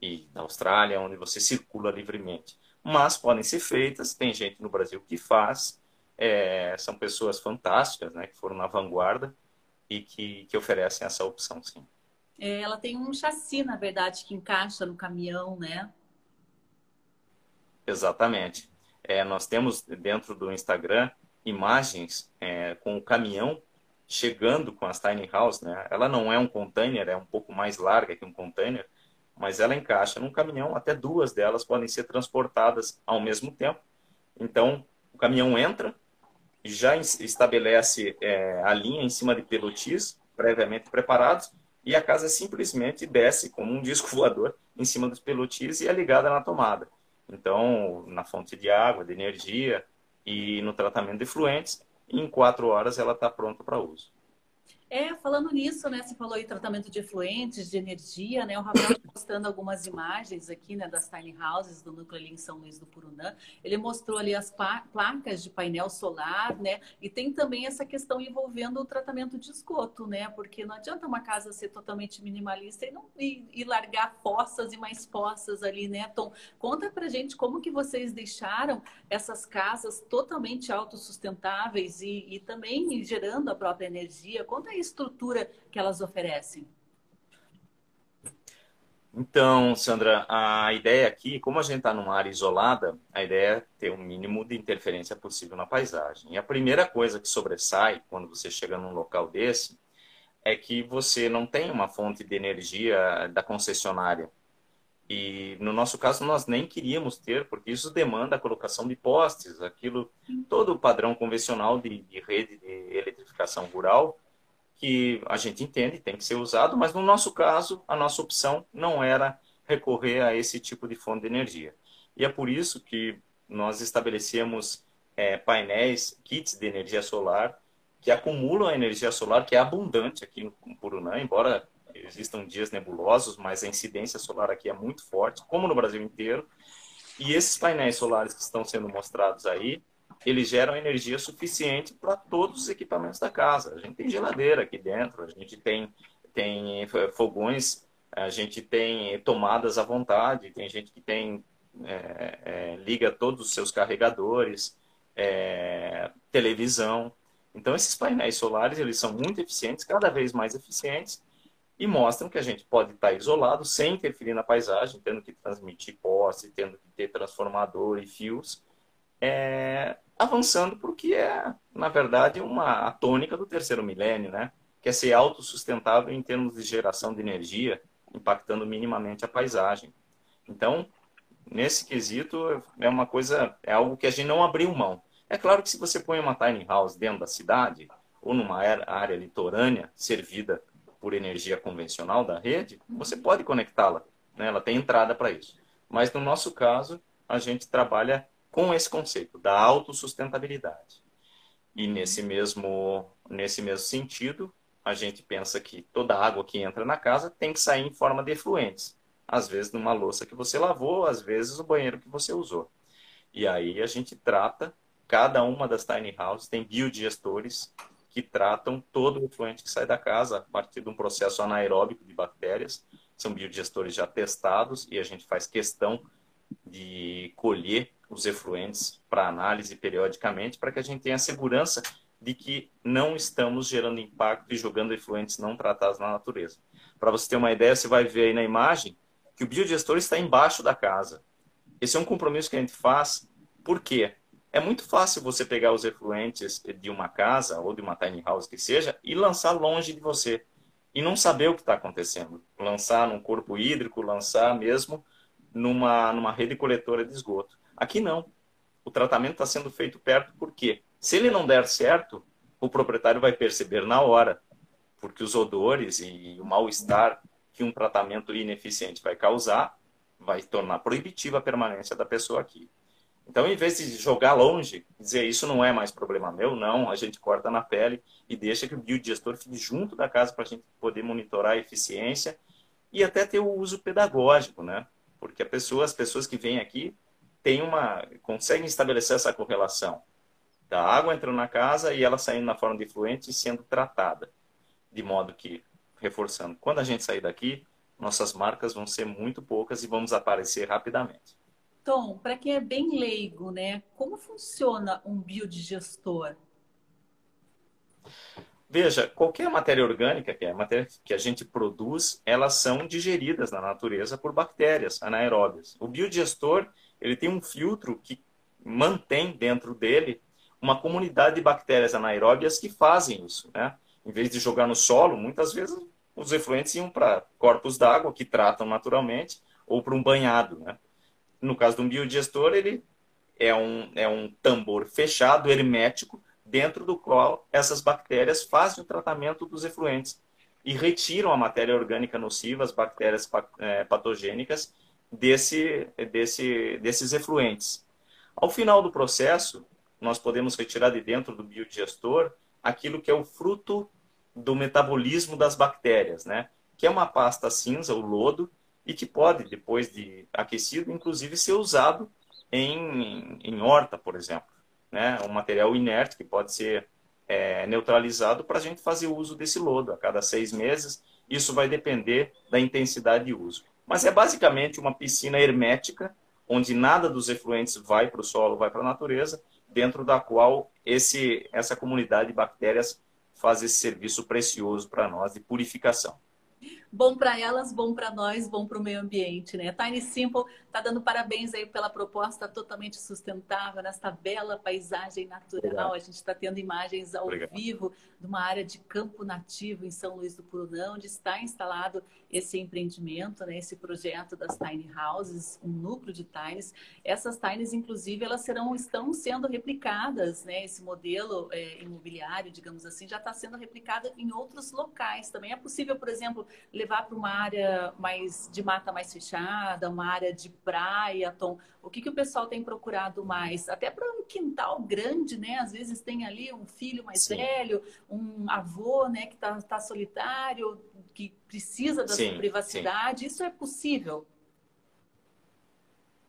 e da Austrália, onde você circula livremente. Mas podem ser feitas, tem gente no Brasil que faz, é, são pessoas fantásticas, né, que foram na vanguarda e que, que oferecem essa opção, sim. É, ela tem um chassi, na verdade, que encaixa no caminhão, né? Exatamente. É, nós temos dentro do Instagram imagens é, com o caminhão chegando com as tiny house, né? Ela não é um container, é um pouco mais larga que um container, mas ela encaixa num caminhão. Até duas delas podem ser transportadas ao mesmo tempo. Então, o caminhão entra, já estabelece é, a linha em cima de pelotis previamente preparados e a casa simplesmente desce como um disco voador em cima dos pelotis e é ligada na tomada. Então, na fonte de água, de energia e no tratamento de fluentes, em quatro horas ela está pronta para uso. É, falando nisso, né? Você falou aí tratamento de efluentes, de energia, né? O Rafael tá postando algumas imagens aqui, né, das tiny houses do núcleo ali em São Luís do Purunã. Ele mostrou ali as placas de painel solar, né? E tem também essa questão envolvendo o tratamento de esgoto, né? Porque não adianta uma casa ser totalmente minimalista e não e, e largar poças e mais poças ali, né, Tom? Conta pra gente como que vocês deixaram essas casas totalmente autossustentáveis e, e também gerando a própria energia. Conta aí estrutura que elas oferecem? Então, Sandra, a ideia aqui, como a gente está numa área isolada, a ideia é ter o um mínimo de interferência possível na paisagem. E a primeira coisa que sobressai quando você chega num local desse é que você não tem uma fonte de energia da concessionária. E no nosso caso nós nem queríamos ter, porque isso demanda a colocação de postes, aquilo, todo o padrão convencional de, de rede de eletrificação rural que a gente entende tem que ser usado, mas no nosso caso, a nossa opção não era recorrer a esse tipo de fonte de energia. E é por isso que nós estabelecemos é, painéis, kits de energia solar, que acumulam a energia solar, que é abundante aqui no Purunã, embora existam dias nebulosos, mas a incidência solar aqui é muito forte, como no Brasil inteiro. E esses painéis solares que estão sendo mostrados aí, eles geram energia suficiente para todos os equipamentos da casa. A gente tem geladeira aqui dentro, a gente tem, tem fogões, a gente tem tomadas à vontade, tem gente que tem é, é, liga todos os seus carregadores, é, televisão. Então esses painéis solares eles são muito eficientes, cada vez mais eficientes e mostram que a gente pode estar isolado sem interferir na paisagem, tendo que transmitir poste, tendo que ter transformador e fios, é, avançando para o que é, na verdade, uma a tônica do terceiro milênio, né? que é ser autossustentável em termos de geração de energia, impactando minimamente a paisagem. Então, nesse quesito, é uma coisa, é algo que a gente não abriu mão. É claro que se você põe uma tiny house dentro da cidade, ou numa área litorânea servida por energia convencional da rede, você pode conectá-la. Né? Ela tem entrada para isso. Mas no nosso caso, a gente trabalha com esse conceito da autossustentabilidade. E nesse mesmo, nesse mesmo sentido, a gente pensa que toda água que entra na casa tem que sair em forma de efluentes. Às vezes numa louça que você lavou, às vezes o banheiro que você usou. E aí a gente trata, cada uma das tiny houses tem biodigestores que tratam todo o efluente que sai da casa a partir de um processo anaeróbico de bactérias. São biodigestores já testados e a gente faz questão de colher os efluentes para análise periodicamente, para que a gente tenha segurança de que não estamos gerando impacto e jogando efluentes não tratados na natureza. Para você ter uma ideia, você vai ver aí na imagem que o biodigestor está embaixo da casa. Esse é um compromisso que a gente faz, por quê? É muito fácil você pegar os efluentes de uma casa ou de uma tiny house que seja e lançar longe de você e não saber o que está acontecendo. Lançar num corpo hídrico, lançar mesmo numa, numa rede coletora de esgoto. Aqui não. O tratamento está sendo feito perto, porque se ele não der certo, o proprietário vai perceber na hora, porque os odores e o mal-estar que um tratamento ineficiente vai causar vai tornar proibitiva a permanência da pessoa aqui. Então, em vez de jogar longe, dizer isso não é mais problema meu, não, a gente corta na pele e deixa que o biodigestor fique junto da casa para a gente poder monitorar a eficiência e até ter o uso pedagógico, né? Porque pessoa, as pessoas que vêm aqui tem uma conseguem estabelecer essa correlação da água entrando na casa e ela saindo na forma de efluente e sendo tratada. de modo que, reforçando, quando a gente sair daqui, nossas marcas vão ser muito poucas e vamos aparecer rapidamente. Tom, para quem é bem leigo, né, como funciona um biodigestor? Veja, qualquer matéria orgânica, que é a matéria que a gente produz, elas são digeridas na natureza por bactérias anaeróbias. O biodigestor, ele tem um filtro que mantém dentro dele uma comunidade de bactérias anaeróbias que fazem isso, né? Em vez de jogar no solo, muitas vezes os efluentes iam para corpos d'água que tratam naturalmente ou para um banhado, né? No caso de um biodigestor, ele é um, é um tambor fechado, hermético, dentro do qual essas bactérias fazem o tratamento dos efluentes e retiram a matéria orgânica nociva, as bactérias é, patogênicas desse, desse, desses efluentes. Ao final do processo, nós podemos retirar de dentro do biodigestor aquilo que é o fruto do metabolismo das bactérias, né? que é uma pasta cinza, o lodo, e que pode, depois de aquecido, inclusive ser usado em, em horta, por exemplo. Né? Um material inerte que pode ser é, neutralizado para a gente fazer uso desse lodo a cada seis meses. Isso vai depender da intensidade de uso. Mas é basicamente uma piscina hermética, onde nada dos efluentes vai para o solo, vai para a natureza, dentro da qual esse, essa comunidade de bactérias faz esse serviço precioso para nós de purificação. Bom para elas, bom para nós, bom para o meio ambiente, né? Tiny Simple está dando parabéns aí pela proposta totalmente sustentável nesta bela paisagem natural. Obrigado. A gente está tendo imagens ao Obrigado. vivo de uma área de campo nativo em São Luís do Purunã, onde está instalado esse empreendimento, né? Esse projeto das Tiny Houses, um núcleo de tines. Essas tines, inclusive, elas serão estão sendo replicadas, né? Esse modelo é, imobiliário, digamos assim, já está sendo replicado em outros locais. Também é possível, por exemplo, levar para uma área mais de mata mais fechada, uma área de praia, Tom? O que, que o pessoal tem procurado mais? Até para um quintal grande, né? Às vezes tem ali um filho mais Sim. velho, um avô, né, que está tá solitário, que precisa da sim, sua privacidade. Sim. Isso é possível?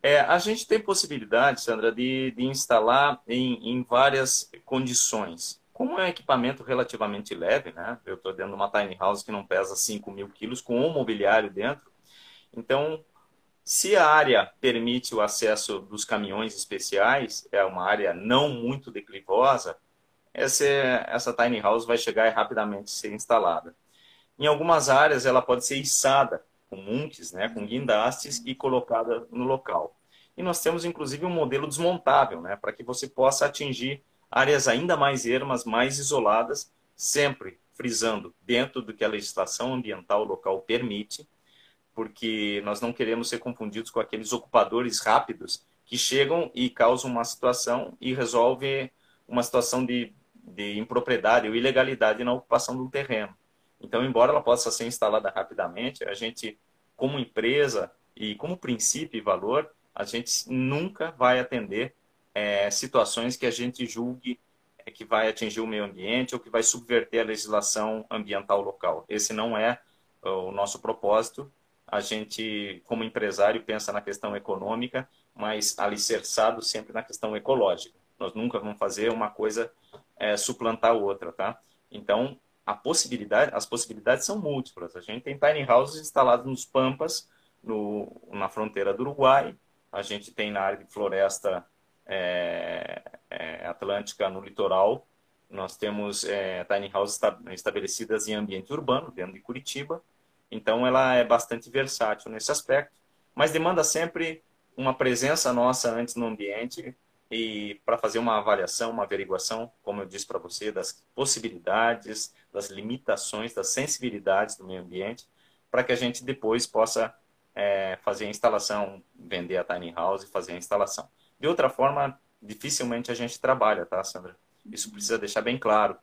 É, a gente tem possibilidade, Sandra, de, de instalar em, em várias condições. Como é um equipamento relativamente leve, né? Eu estou dentro de uma tiny house que não pesa 5 mil quilos, com um mobiliário dentro. Então, se a área permite o acesso dos caminhões especiais, é uma área não muito declivosa, essa, essa tiny house vai chegar e rapidamente ser instalada. Em algumas áreas, ela pode ser içada com muntes, né, com guindastes e colocada no local. E nós temos, inclusive, um modelo desmontável, né, para que você possa atingir áreas ainda mais ermas, mais isoladas, sempre frisando dentro do que a legislação ambiental local permite, porque nós não queremos ser confundidos com aqueles ocupadores rápidos que chegam e causam uma situação e resolvem uma situação de, de impropriedade ou ilegalidade na ocupação do terreno. Então, embora ela possa ser instalada rapidamente, a gente, como empresa e como princípio e valor, a gente nunca vai atender é, situações que a gente julgue é, que vai atingir o meio ambiente ou que vai subverter a legislação ambiental local. Esse não é o nosso propósito. A gente, como empresário, pensa na questão econômica, mas alicerçado sempre na questão ecológica. Nós nunca vamos fazer uma coisa é, suplantar outra, tá? Então, a possibilidade, as possibilidades são múltiplas. A gente tem tiny houses instalados nos Pampas, no, na fronteira do Uruguai. A gente tem na área de floresta é, é, atlântica no litoral. Nós temos é, tiny houses estabelecidas em ambiente urbano, dentro de Curitiba. Então, ela é bastante versátil nesse aspecto, mas demanda sempre uma presença nossa antes no ambiente e para fazer uma avaliação, uma averiguação, como eu disse para você, das possibilidades, das limitações, das sensibilidades do meio ambiente, para que a gente depois possa é, fazer a instalação, vender a tiny house e fazer a instalação. De outra forma, dificilmente a gente trabalha, tá, Sandra? Isso uhum. precisa deixar bem claro,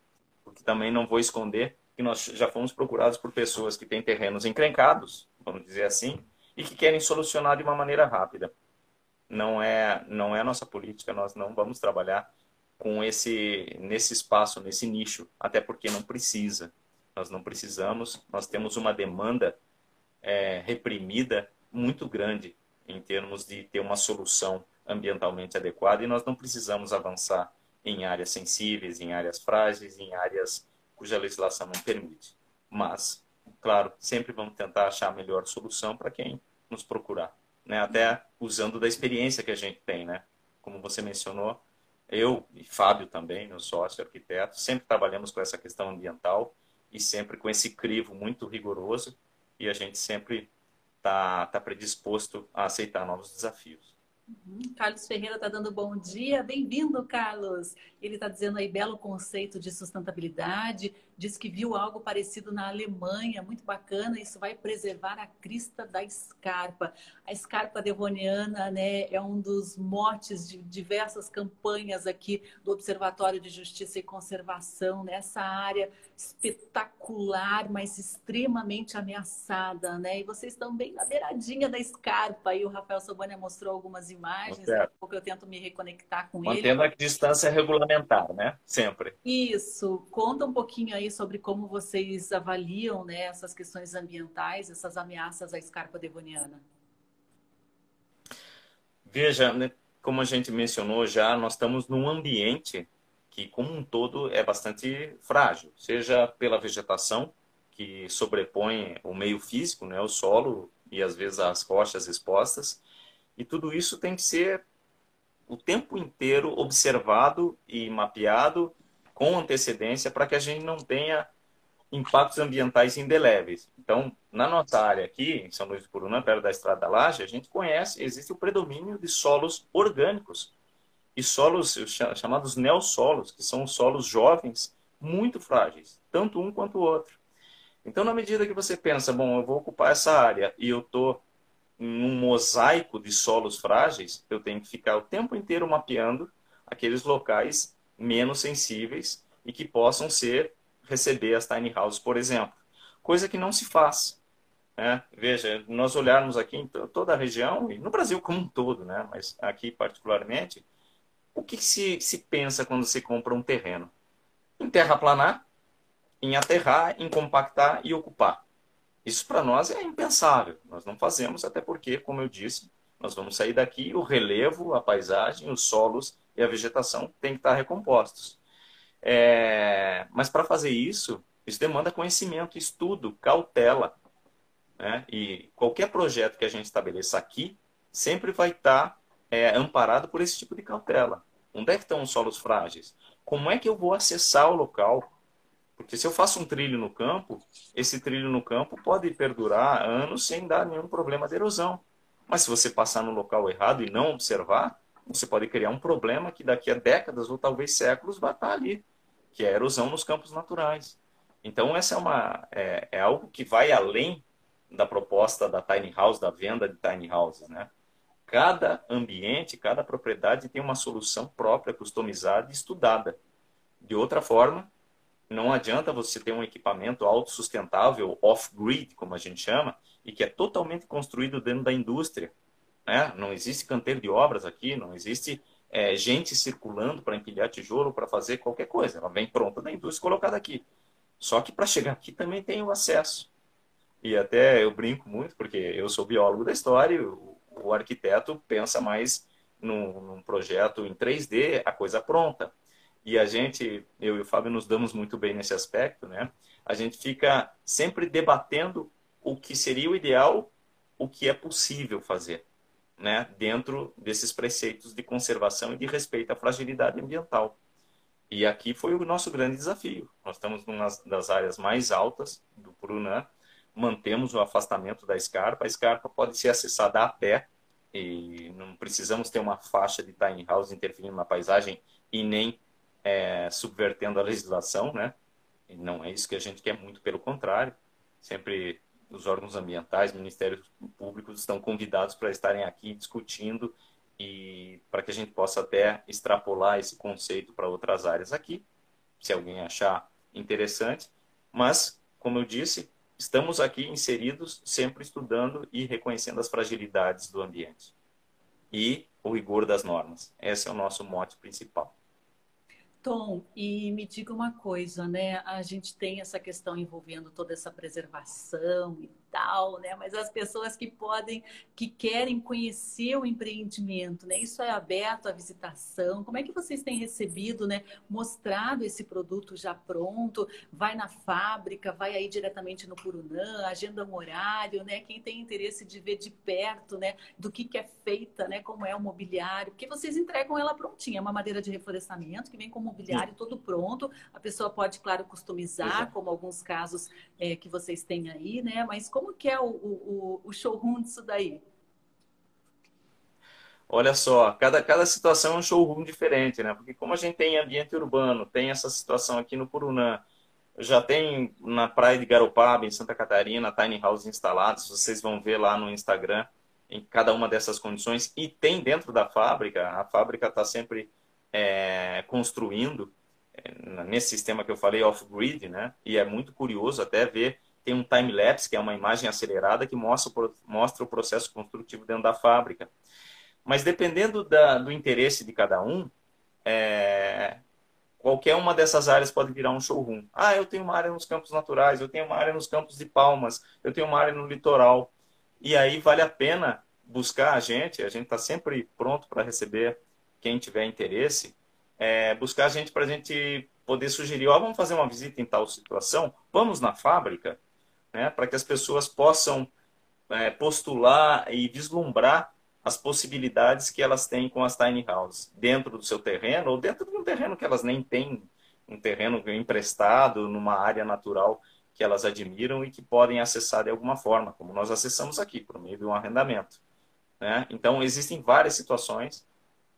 porque também não vou esconder que nós já fomos procurados por pessoas que têm terrenos encrencados, vamos dizer assim, e que querem solucionar de uma maneira rápida. Não é, não é a nossa política, nós não vamos trabalhar com esse nesse espaço, nesse nicho, até porque não precisa. Nós não precisamos, nós temos uma demanda é, reprimida muito grande em termos de ter uma solução ambientalmente adequada e nós não precisamos avançar em áreas sensíveis, em áreas frágeis, em áreas cuja legislação não permite. Mas, claro, sempre vamos tentar achar a melhor solução para quem nos procurar, né? Até usando da experiência que a gente tem, né? Como você mencionou, eu e Fábio também, meu sócio arquiteto, sempre trabalhamos com essa questão ambiental e sempre com esse crivo muito rigoroso e a gente sempre está tá predisposto a aceitar novos desafios. Carlos Ferreira está dando bom dia. Bem-vindo, Carlos. Ele está dizendo aí belo conceito de sustentabilidade. Diz que viu algo parecido na Alemanha, muito bacana. Isso vai preservar a crista da escarpa. A escarpa devoniana, né, é um dos motes de diversas campanhas aqui do Observatório de Justiça e Conservação nessa área espetacular, mas extremamente ameaçada, né? E vocês estão bem na beiradinha da escarpa. E o Rafael Sobania mostrou algumas imagens. Daqui a pouco eu tento me reconectar com Mantendo ele. Mantendo a distância regulamentar, né? Sempre. Isso. Conta um pouquinho aí sobre como vocês avaliam né, essas questões ambientais, essas ameaças à escarpa devoniana. Veja, né, como a gente mencionou já, nós estamos num ambiente que, como um todo, é bastante frágil, seja pela vegetação, que sobrepõe o meio físico, né, o solo e às vezes as rochas expostas, e tudo isso tem que ser o tempo inteiro observado e mapeado com antecedência para que a gente não tenha impactos ambientais indeléveis. Então, na nossa área aqui, em São Luís do Purunã, perto da Estrada da Laje, a gente conhece, existe o predomínio de solos orgânicos e solos chamados neossolos, que são solos jovens muito frágeis, tanto um quanto o outro. Então, na medida que você pensa, bom, eu vou ocupar essa área e eu estou em um mosaico de solos frágeis, eu tenho que ficar o tempo inteiro mapeando aqueles locais menos sensíveis e que possam ser receber as tiny houses, por exemplo. Coisa que não se faz. Né? Veja, nós olharmos aqui em toda a região, e no Brasil como um todo, né? mas aqui particularmente, o que se, se pensa quando se compra um terreno? Em terraplanar, em aterrar, em compactar e ocupar. Isso para nós é impensável. Nós não fazemos, até porque, como eu disse, nós vamos sair daqui, o relevo, a paisagem, os solos e a vegetação têm que estar recompostos. É... Mas para fazer isso, isso demanda conhecimento, estudo, cautela. Né? E qualquer projeto que a gente estabeleça aqui sempre vai estar é, amparado por esse tipo de cautela. Onde é que estão os solos frágeis? Como é que eu vou acessar o local? Porque se eu faço um trilho no campo, esse trilho no campo pode perdurar anos sem dar nenhum problema de erosão. Mas se você passar no local errado e não observar, você pode criar um problema que daqui a décadas ou talvez séculos vai estar ali, que é a erosão nos campos naturais. Então, essa é, uma, é, é algo que vai além da proposta da tiny house, da venda de tiny houses, né? Cada ambiente, cada propriedade tem uma solução própria, customizada e estudada. De outra forma, não adianta você ter um equipamento autossustentável, off-grid, como a gente chama, e que é totalmente construído dentro da indústria, né? Não existe canteiro de obras aqui, não existe é, gente circulando para empilhar tijolo, para fazer qualquer coisa. Ela vem pronta da indústria colocada aqui. Só que para chegar aqui também tem o acesso. E até eu brinco muito, porque eu sou biólogo da história, e o, o arquiteto pensa mais num, num, projeto em 3D, a coisa pronta. E a gente, eu e o Fábio nos damos muito bem nesse aspecto, né? A gente fica sempre debatendo o que seria o ideal, o que é possível fazer né, dentro desses preceitos de conservação e de respeito à fragilidade ambiental. E aqui foi o nosso grande desafio. Nós estamos numa das áreas mais altas do Purunã, mantemos o afastamento da escarpa. A escarpa pode ser acessada a pé e não precisamos ter uma faixa de tiny house interferindo na paisagem e nem é, subvertendo a legislação, né? E não é isso que a gente quer, muito pelo contrário. Sempre os órgãos ambientais, ministérios públicos estão convidados para estarem aqui discutindo e para que a gente possa até extrapolar esse conceito para outras áreas aqui, se alguém achar interessante. Mas, como eu disse, estamos aqui inseridos, sempre estudando e reconhecendo as fragilidades do ambiente e o rigor das normas. Esse é o nosso mote principal. Tom, e me diga uma coisa, né? A gente tem essa questão envolvendo toda essa preservação e digital, né? Mas as pessoas que podem, que querem conhecer o empreendimento, né? Isso é aberto à visitação. Como é que vocês têm recebido, né? Mostrado esse produto já pronto? Vai na fábrica, vai aí diretamente no Purunã, agenda um horário, né? Quem tem interesse de ver de perto, né? Do que, que é feita, né? Como é o mobiliário, porque vocês entregam ela prontinha, é uma madeira de reflorestamento que vem com o mobiliário todo pronto. A pessoa pode, claro, customizar, Exato. como alguns casos é, que vocês têm aí, né? Mas como que é o, o, o showroom disso daí? Olha só, cada, cada situação é um showroom diferente, né? Porque como a gente tem ambiente urbano, tem essa situação aqui no Purunã, já tem na praia de Garopaba, em Santa Catarina, tiny house instalados, vocês vão ver lá no Instagram, em cada uma dessas condições, e tem dentro da fábrica, a fábrica está sempre é, construindo, é, nesse sistema que eu falei, off-grid, né? E é muito curioso até ver tem um time-lapse, que é uma imagem acelerada, que mostra, mostra o processo construtivo dentro da fábrica. Mas dependendo da, do interesse de cada um, é, qualquer uma dessas áreas pode virar um showroom. Ah, eu tenho uma área nos campos naturais, eu tenho uma área nos campos de palmas, eu tenho uma área no litoral. E aí vale a pena buscar a gente, a gente está sempre pronto para receber quem tiver interesse, é, buscar a gente para a gente poder sugerir, ó, vamos fazer uma visita em tal situação, vamos na fábrica, né, para que as pessoas possam é, postular e vislumbrar as possibilidades que elas têm com as tiny houses dentro do seu terreno ou dentro de um terreno que elas nem têm, um terreno emprestado numa área natural que elas admiram e que podem acessar de alguma forma, como nós acessamos aqui, por meio de um arrendamento. Né? Então, existem várias situações.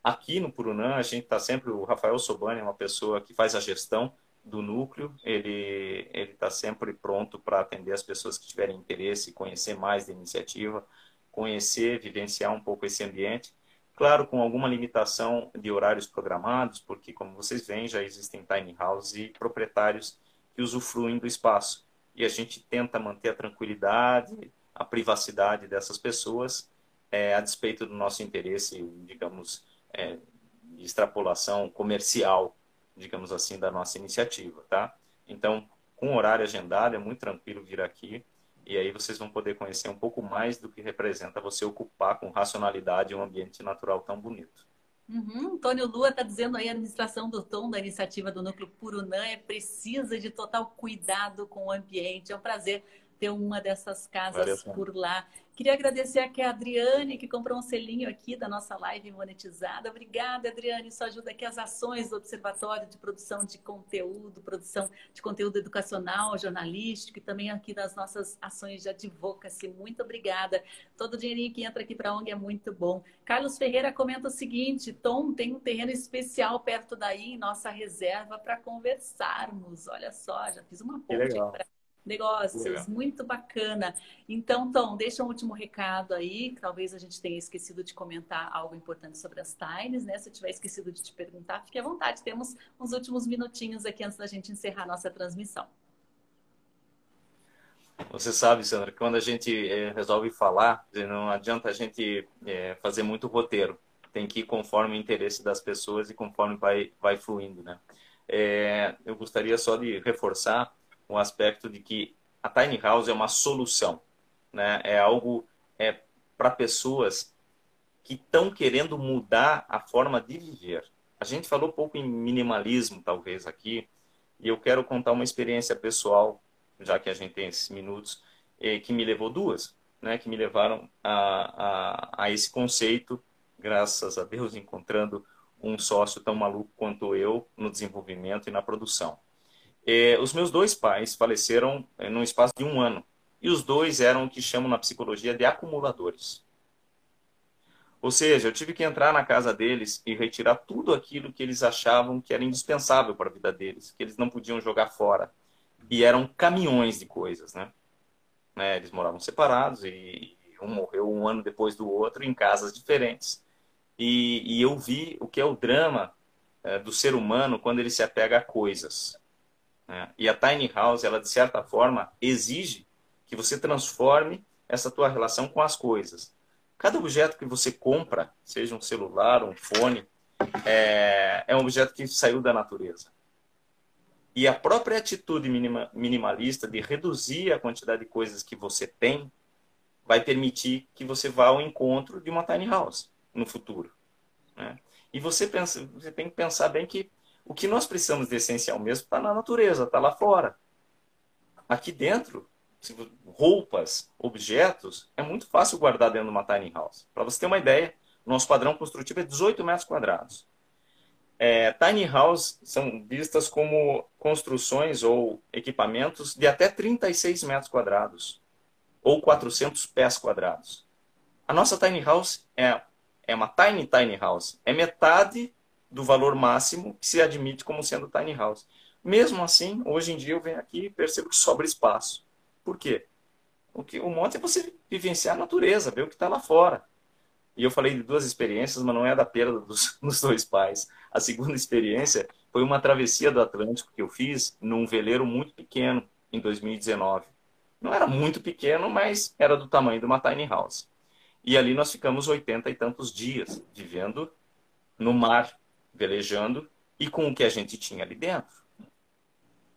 Aqui no Purunã, a gente está sempre, o Rafael Sobani é uma pessoa que faz a gestão do núcleo, ele está sempre pronto para atender as pessoas que tiverem interesse, conhecer mais da iniciativa, conhecer, vivenciar um pouco esse ambiente. Claro, com alguma limitação de horários programados, porque como vocês veem, já existem tiny houses e proprietários que usufruem do espaço. E a gente tenta manter a tranquilidade, a privacidade dessas pessoas, é, a despeito do nosso interesse, digamos, é, de extrapolação comercial digamos assim, da nossa iniciativa, tá? Então, com horário agendado, é muito tranquilo vir aqui e aí vocês vão poder conhecer um pouco mais do que representa você ocupar com racionalidade um ambiente natural tão bonito. Uhum. Antônio Lua está dizendo aí a administração do tom da iniciativa do Núcleo Purunã é precisa de total cuidado com o ambiente. É um prazer ter uma dessas casas Valeu, por lá. Queria agradecer aqui a Adriane, que comprou um selinho aqui da nossa live monetizada. Obrigada, Adriane. Isso ajuda aqui as ações do Observatório de Produção de Conteúdo, produção de conteúdo educacional, jornalístico e também aqui das nossas ações de advocacy. Muito obrigada. Todo o dinheirinho que entra aqui para a ONG é muito bom. Carlos Ferreira comenta o seguinte: Tom, tem um terreno especial perto daí em nossa reserva para conversarmos. Olha só, já fiz uma ponte para negócios, Legal. muito bacana. Então, Tom, deixa um último recado aí, que talvez a gente tenha esquecido de comentar algo importante sobre as Tines, né? Se eu tiver esquecido de te perguntar, fique à vontade. Temos uns últimos minutinhos aqui antes da gente encerrar nossa transmissão. Você sabe, Sandra, que quando a gente é, resolve falar, não adianta a gente é, fazer muito roteiro. Tem que ir conforme o interesse das pessoas e conforme vai, vai fluindo, né? É, eu gostaria só de reforçar um aspecto de que a tiny house é uma solução, né? É algo é para pessoas que estão querendo mudar a forma de viver. A gente falou pouco em minimalismo talvez aqui, e eu quero contar uma experiência pessoal, já que a gente tem esses minutos, que me levou duas, né? Que me levaram a, a, a esse conceito, graças a Deus encontrando um sócio tão maluco quanto eu no desenvolvimento e na produção. É, os meus dois pais faleceram é, num espaço de um ano. E os dois eram o que chamam na psicologia de acumuladores. Ou seja, eu tive que entrar na casa deles e retirar tudo aquilo que eles achavam que era indispensável para a vida deles, que eles não podiam jogar fora. E eram caminhões de coisas, né? né? Eles moravam separados e um morreu um ano depois do outro em casas diferentes. E, e eu vi o que é o drama é, do ser humano quando ele se apega a coisas. Né? E a tiny house, ela de certa forma exige que você transforme essa tua relação com as coisas. Cada objeto que você compra, seja um celular, um fone, é, é um objeto que saiu da natureza. E a própria atitude minima, minimalista de reduzir a quantidade de coisas que você tem vai permitir que você vá ao encontro de uma tiny house no futuro. Né? E você, pensa, você tem que pensar bem que o que nós precisamos de essencial mesmo está na natureza, está lá fora. Aqui dentro, roupas, objetos, é muito fácil guardar dentro de uma tiny house. Para você ter uma ideia, nosso padrão construtivo é 18 metros quadrados. É, tiny house são vistas como construções ou equipamentos de até 36 metros quadrados ou 400 pés quadrados. A nossa tiny house é, é uma tiny tiny house, é metade do valor máximo que se admite como sendo tiny house. Mesmo assim, hoje em dia eu venho aqui e percebo que sobra espaço. Por quê? O, que, o monte é você vivenciar a natureza, ver o que está lá fora. E eu falei de duas experiências, mas não é da perda dos, dos dois pais. A segunda experiência foi uma travessia do Atlântico que eu fiz num veleiro muito pequeno, em 2019. Não era muito pequeno, mas era do tamanho de uma tiny house. E ali nós ficamos oitenta e tantos dias vivendo no mar, velejando e com o que a gente tinha ali dentro.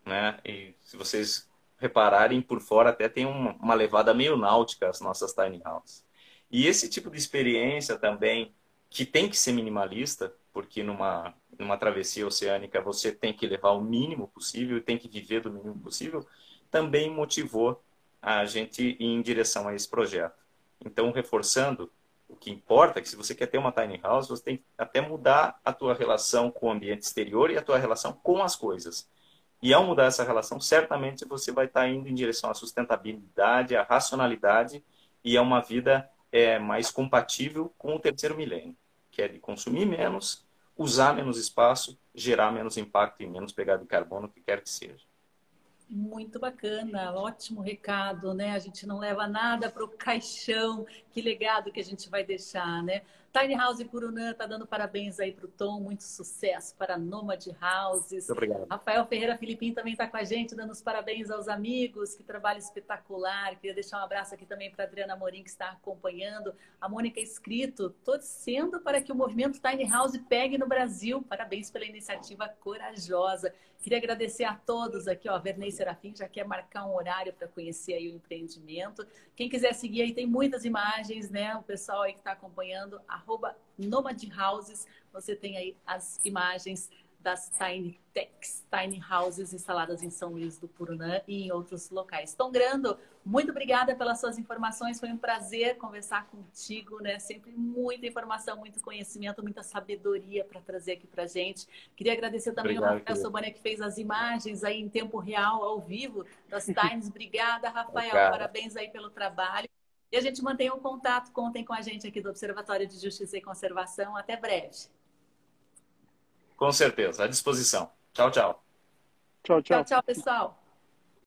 Né? E se vocês repararem, por fora até tem uma, uma levada meio náutica as nossas tiny houses. E esse tipo de experiência também, que tem que ser minimalista, porque numa, numa travessia oceânica você tem que levar o mínimo possível e tem que viver do mínimo possível, também motivou a gente ir em direção a esse projeto. Então, reforçando, o que importa é que se você quer ter uma tiny house, você tem que até mudar a tua relação com o ambiente exterior e a tua relação com as coisas. E ao mudar essa relação, certamente você vai estar indo em direção à sustentabilidade, à racionalidade e a uma vida é mais compatível com o terceiro milênio, que é de consumir menos, usar menos espaço, gerar menos impacto e menos pegada de carbono, o que quer que seja. Muito bacana, ótimo recado, né? A gente não leva nada para o caixão, que legado que a gente vai deixar, né? Tiny House Purunã tá dando parabéns aí para o Tom, muito sucesso para Nomad Houses. Muito obrigado. Rafael Ferreira Filipim também está com a gente, dando os parabéns aos amigos, que trabalho espetacular. Queria deixar um abraço aqui também para Adriana Morim, que está acompanhando. A Mônica Escrito, torcendo para que o movimento Tiny House pegue no Brasil. Parabéns pela iniciativa corajosa. Queria agradecer a todos aqui, ó. Vernei Serafim já quer marcar um horário para conhecer aí o empreendimento. Quem quiser seguir aí, tem muitas imagens, né? O pessoal aí que está acompanhando, arroba Nomad Houses, você tem aí as imagens das Tiny Techs, Tiny Houses instaladas em São Luís do Purunã e em outros locais. Tom Grando, muito obrigada pelas suas informações, foi um prazer conversar contigo, né? Sempre muita informação, muito conhecimento, muita sabedoria para trazer aqui para gente. Queria agradecer também Obrigado, ao Rafael Sobania que fez as imagens aí em tempo real, ao vivo, das Times. Obrigada, Rafael, Obrigado. parabéns aí pelo trabalho. E a gente mantém o contato, contem com a gente aqui do Observatório de Justiça e Conservação. Até breve. Com certeza, à disposição. Tchau, tchau. Tchau, tchau. Tchau, tchau, pessoal.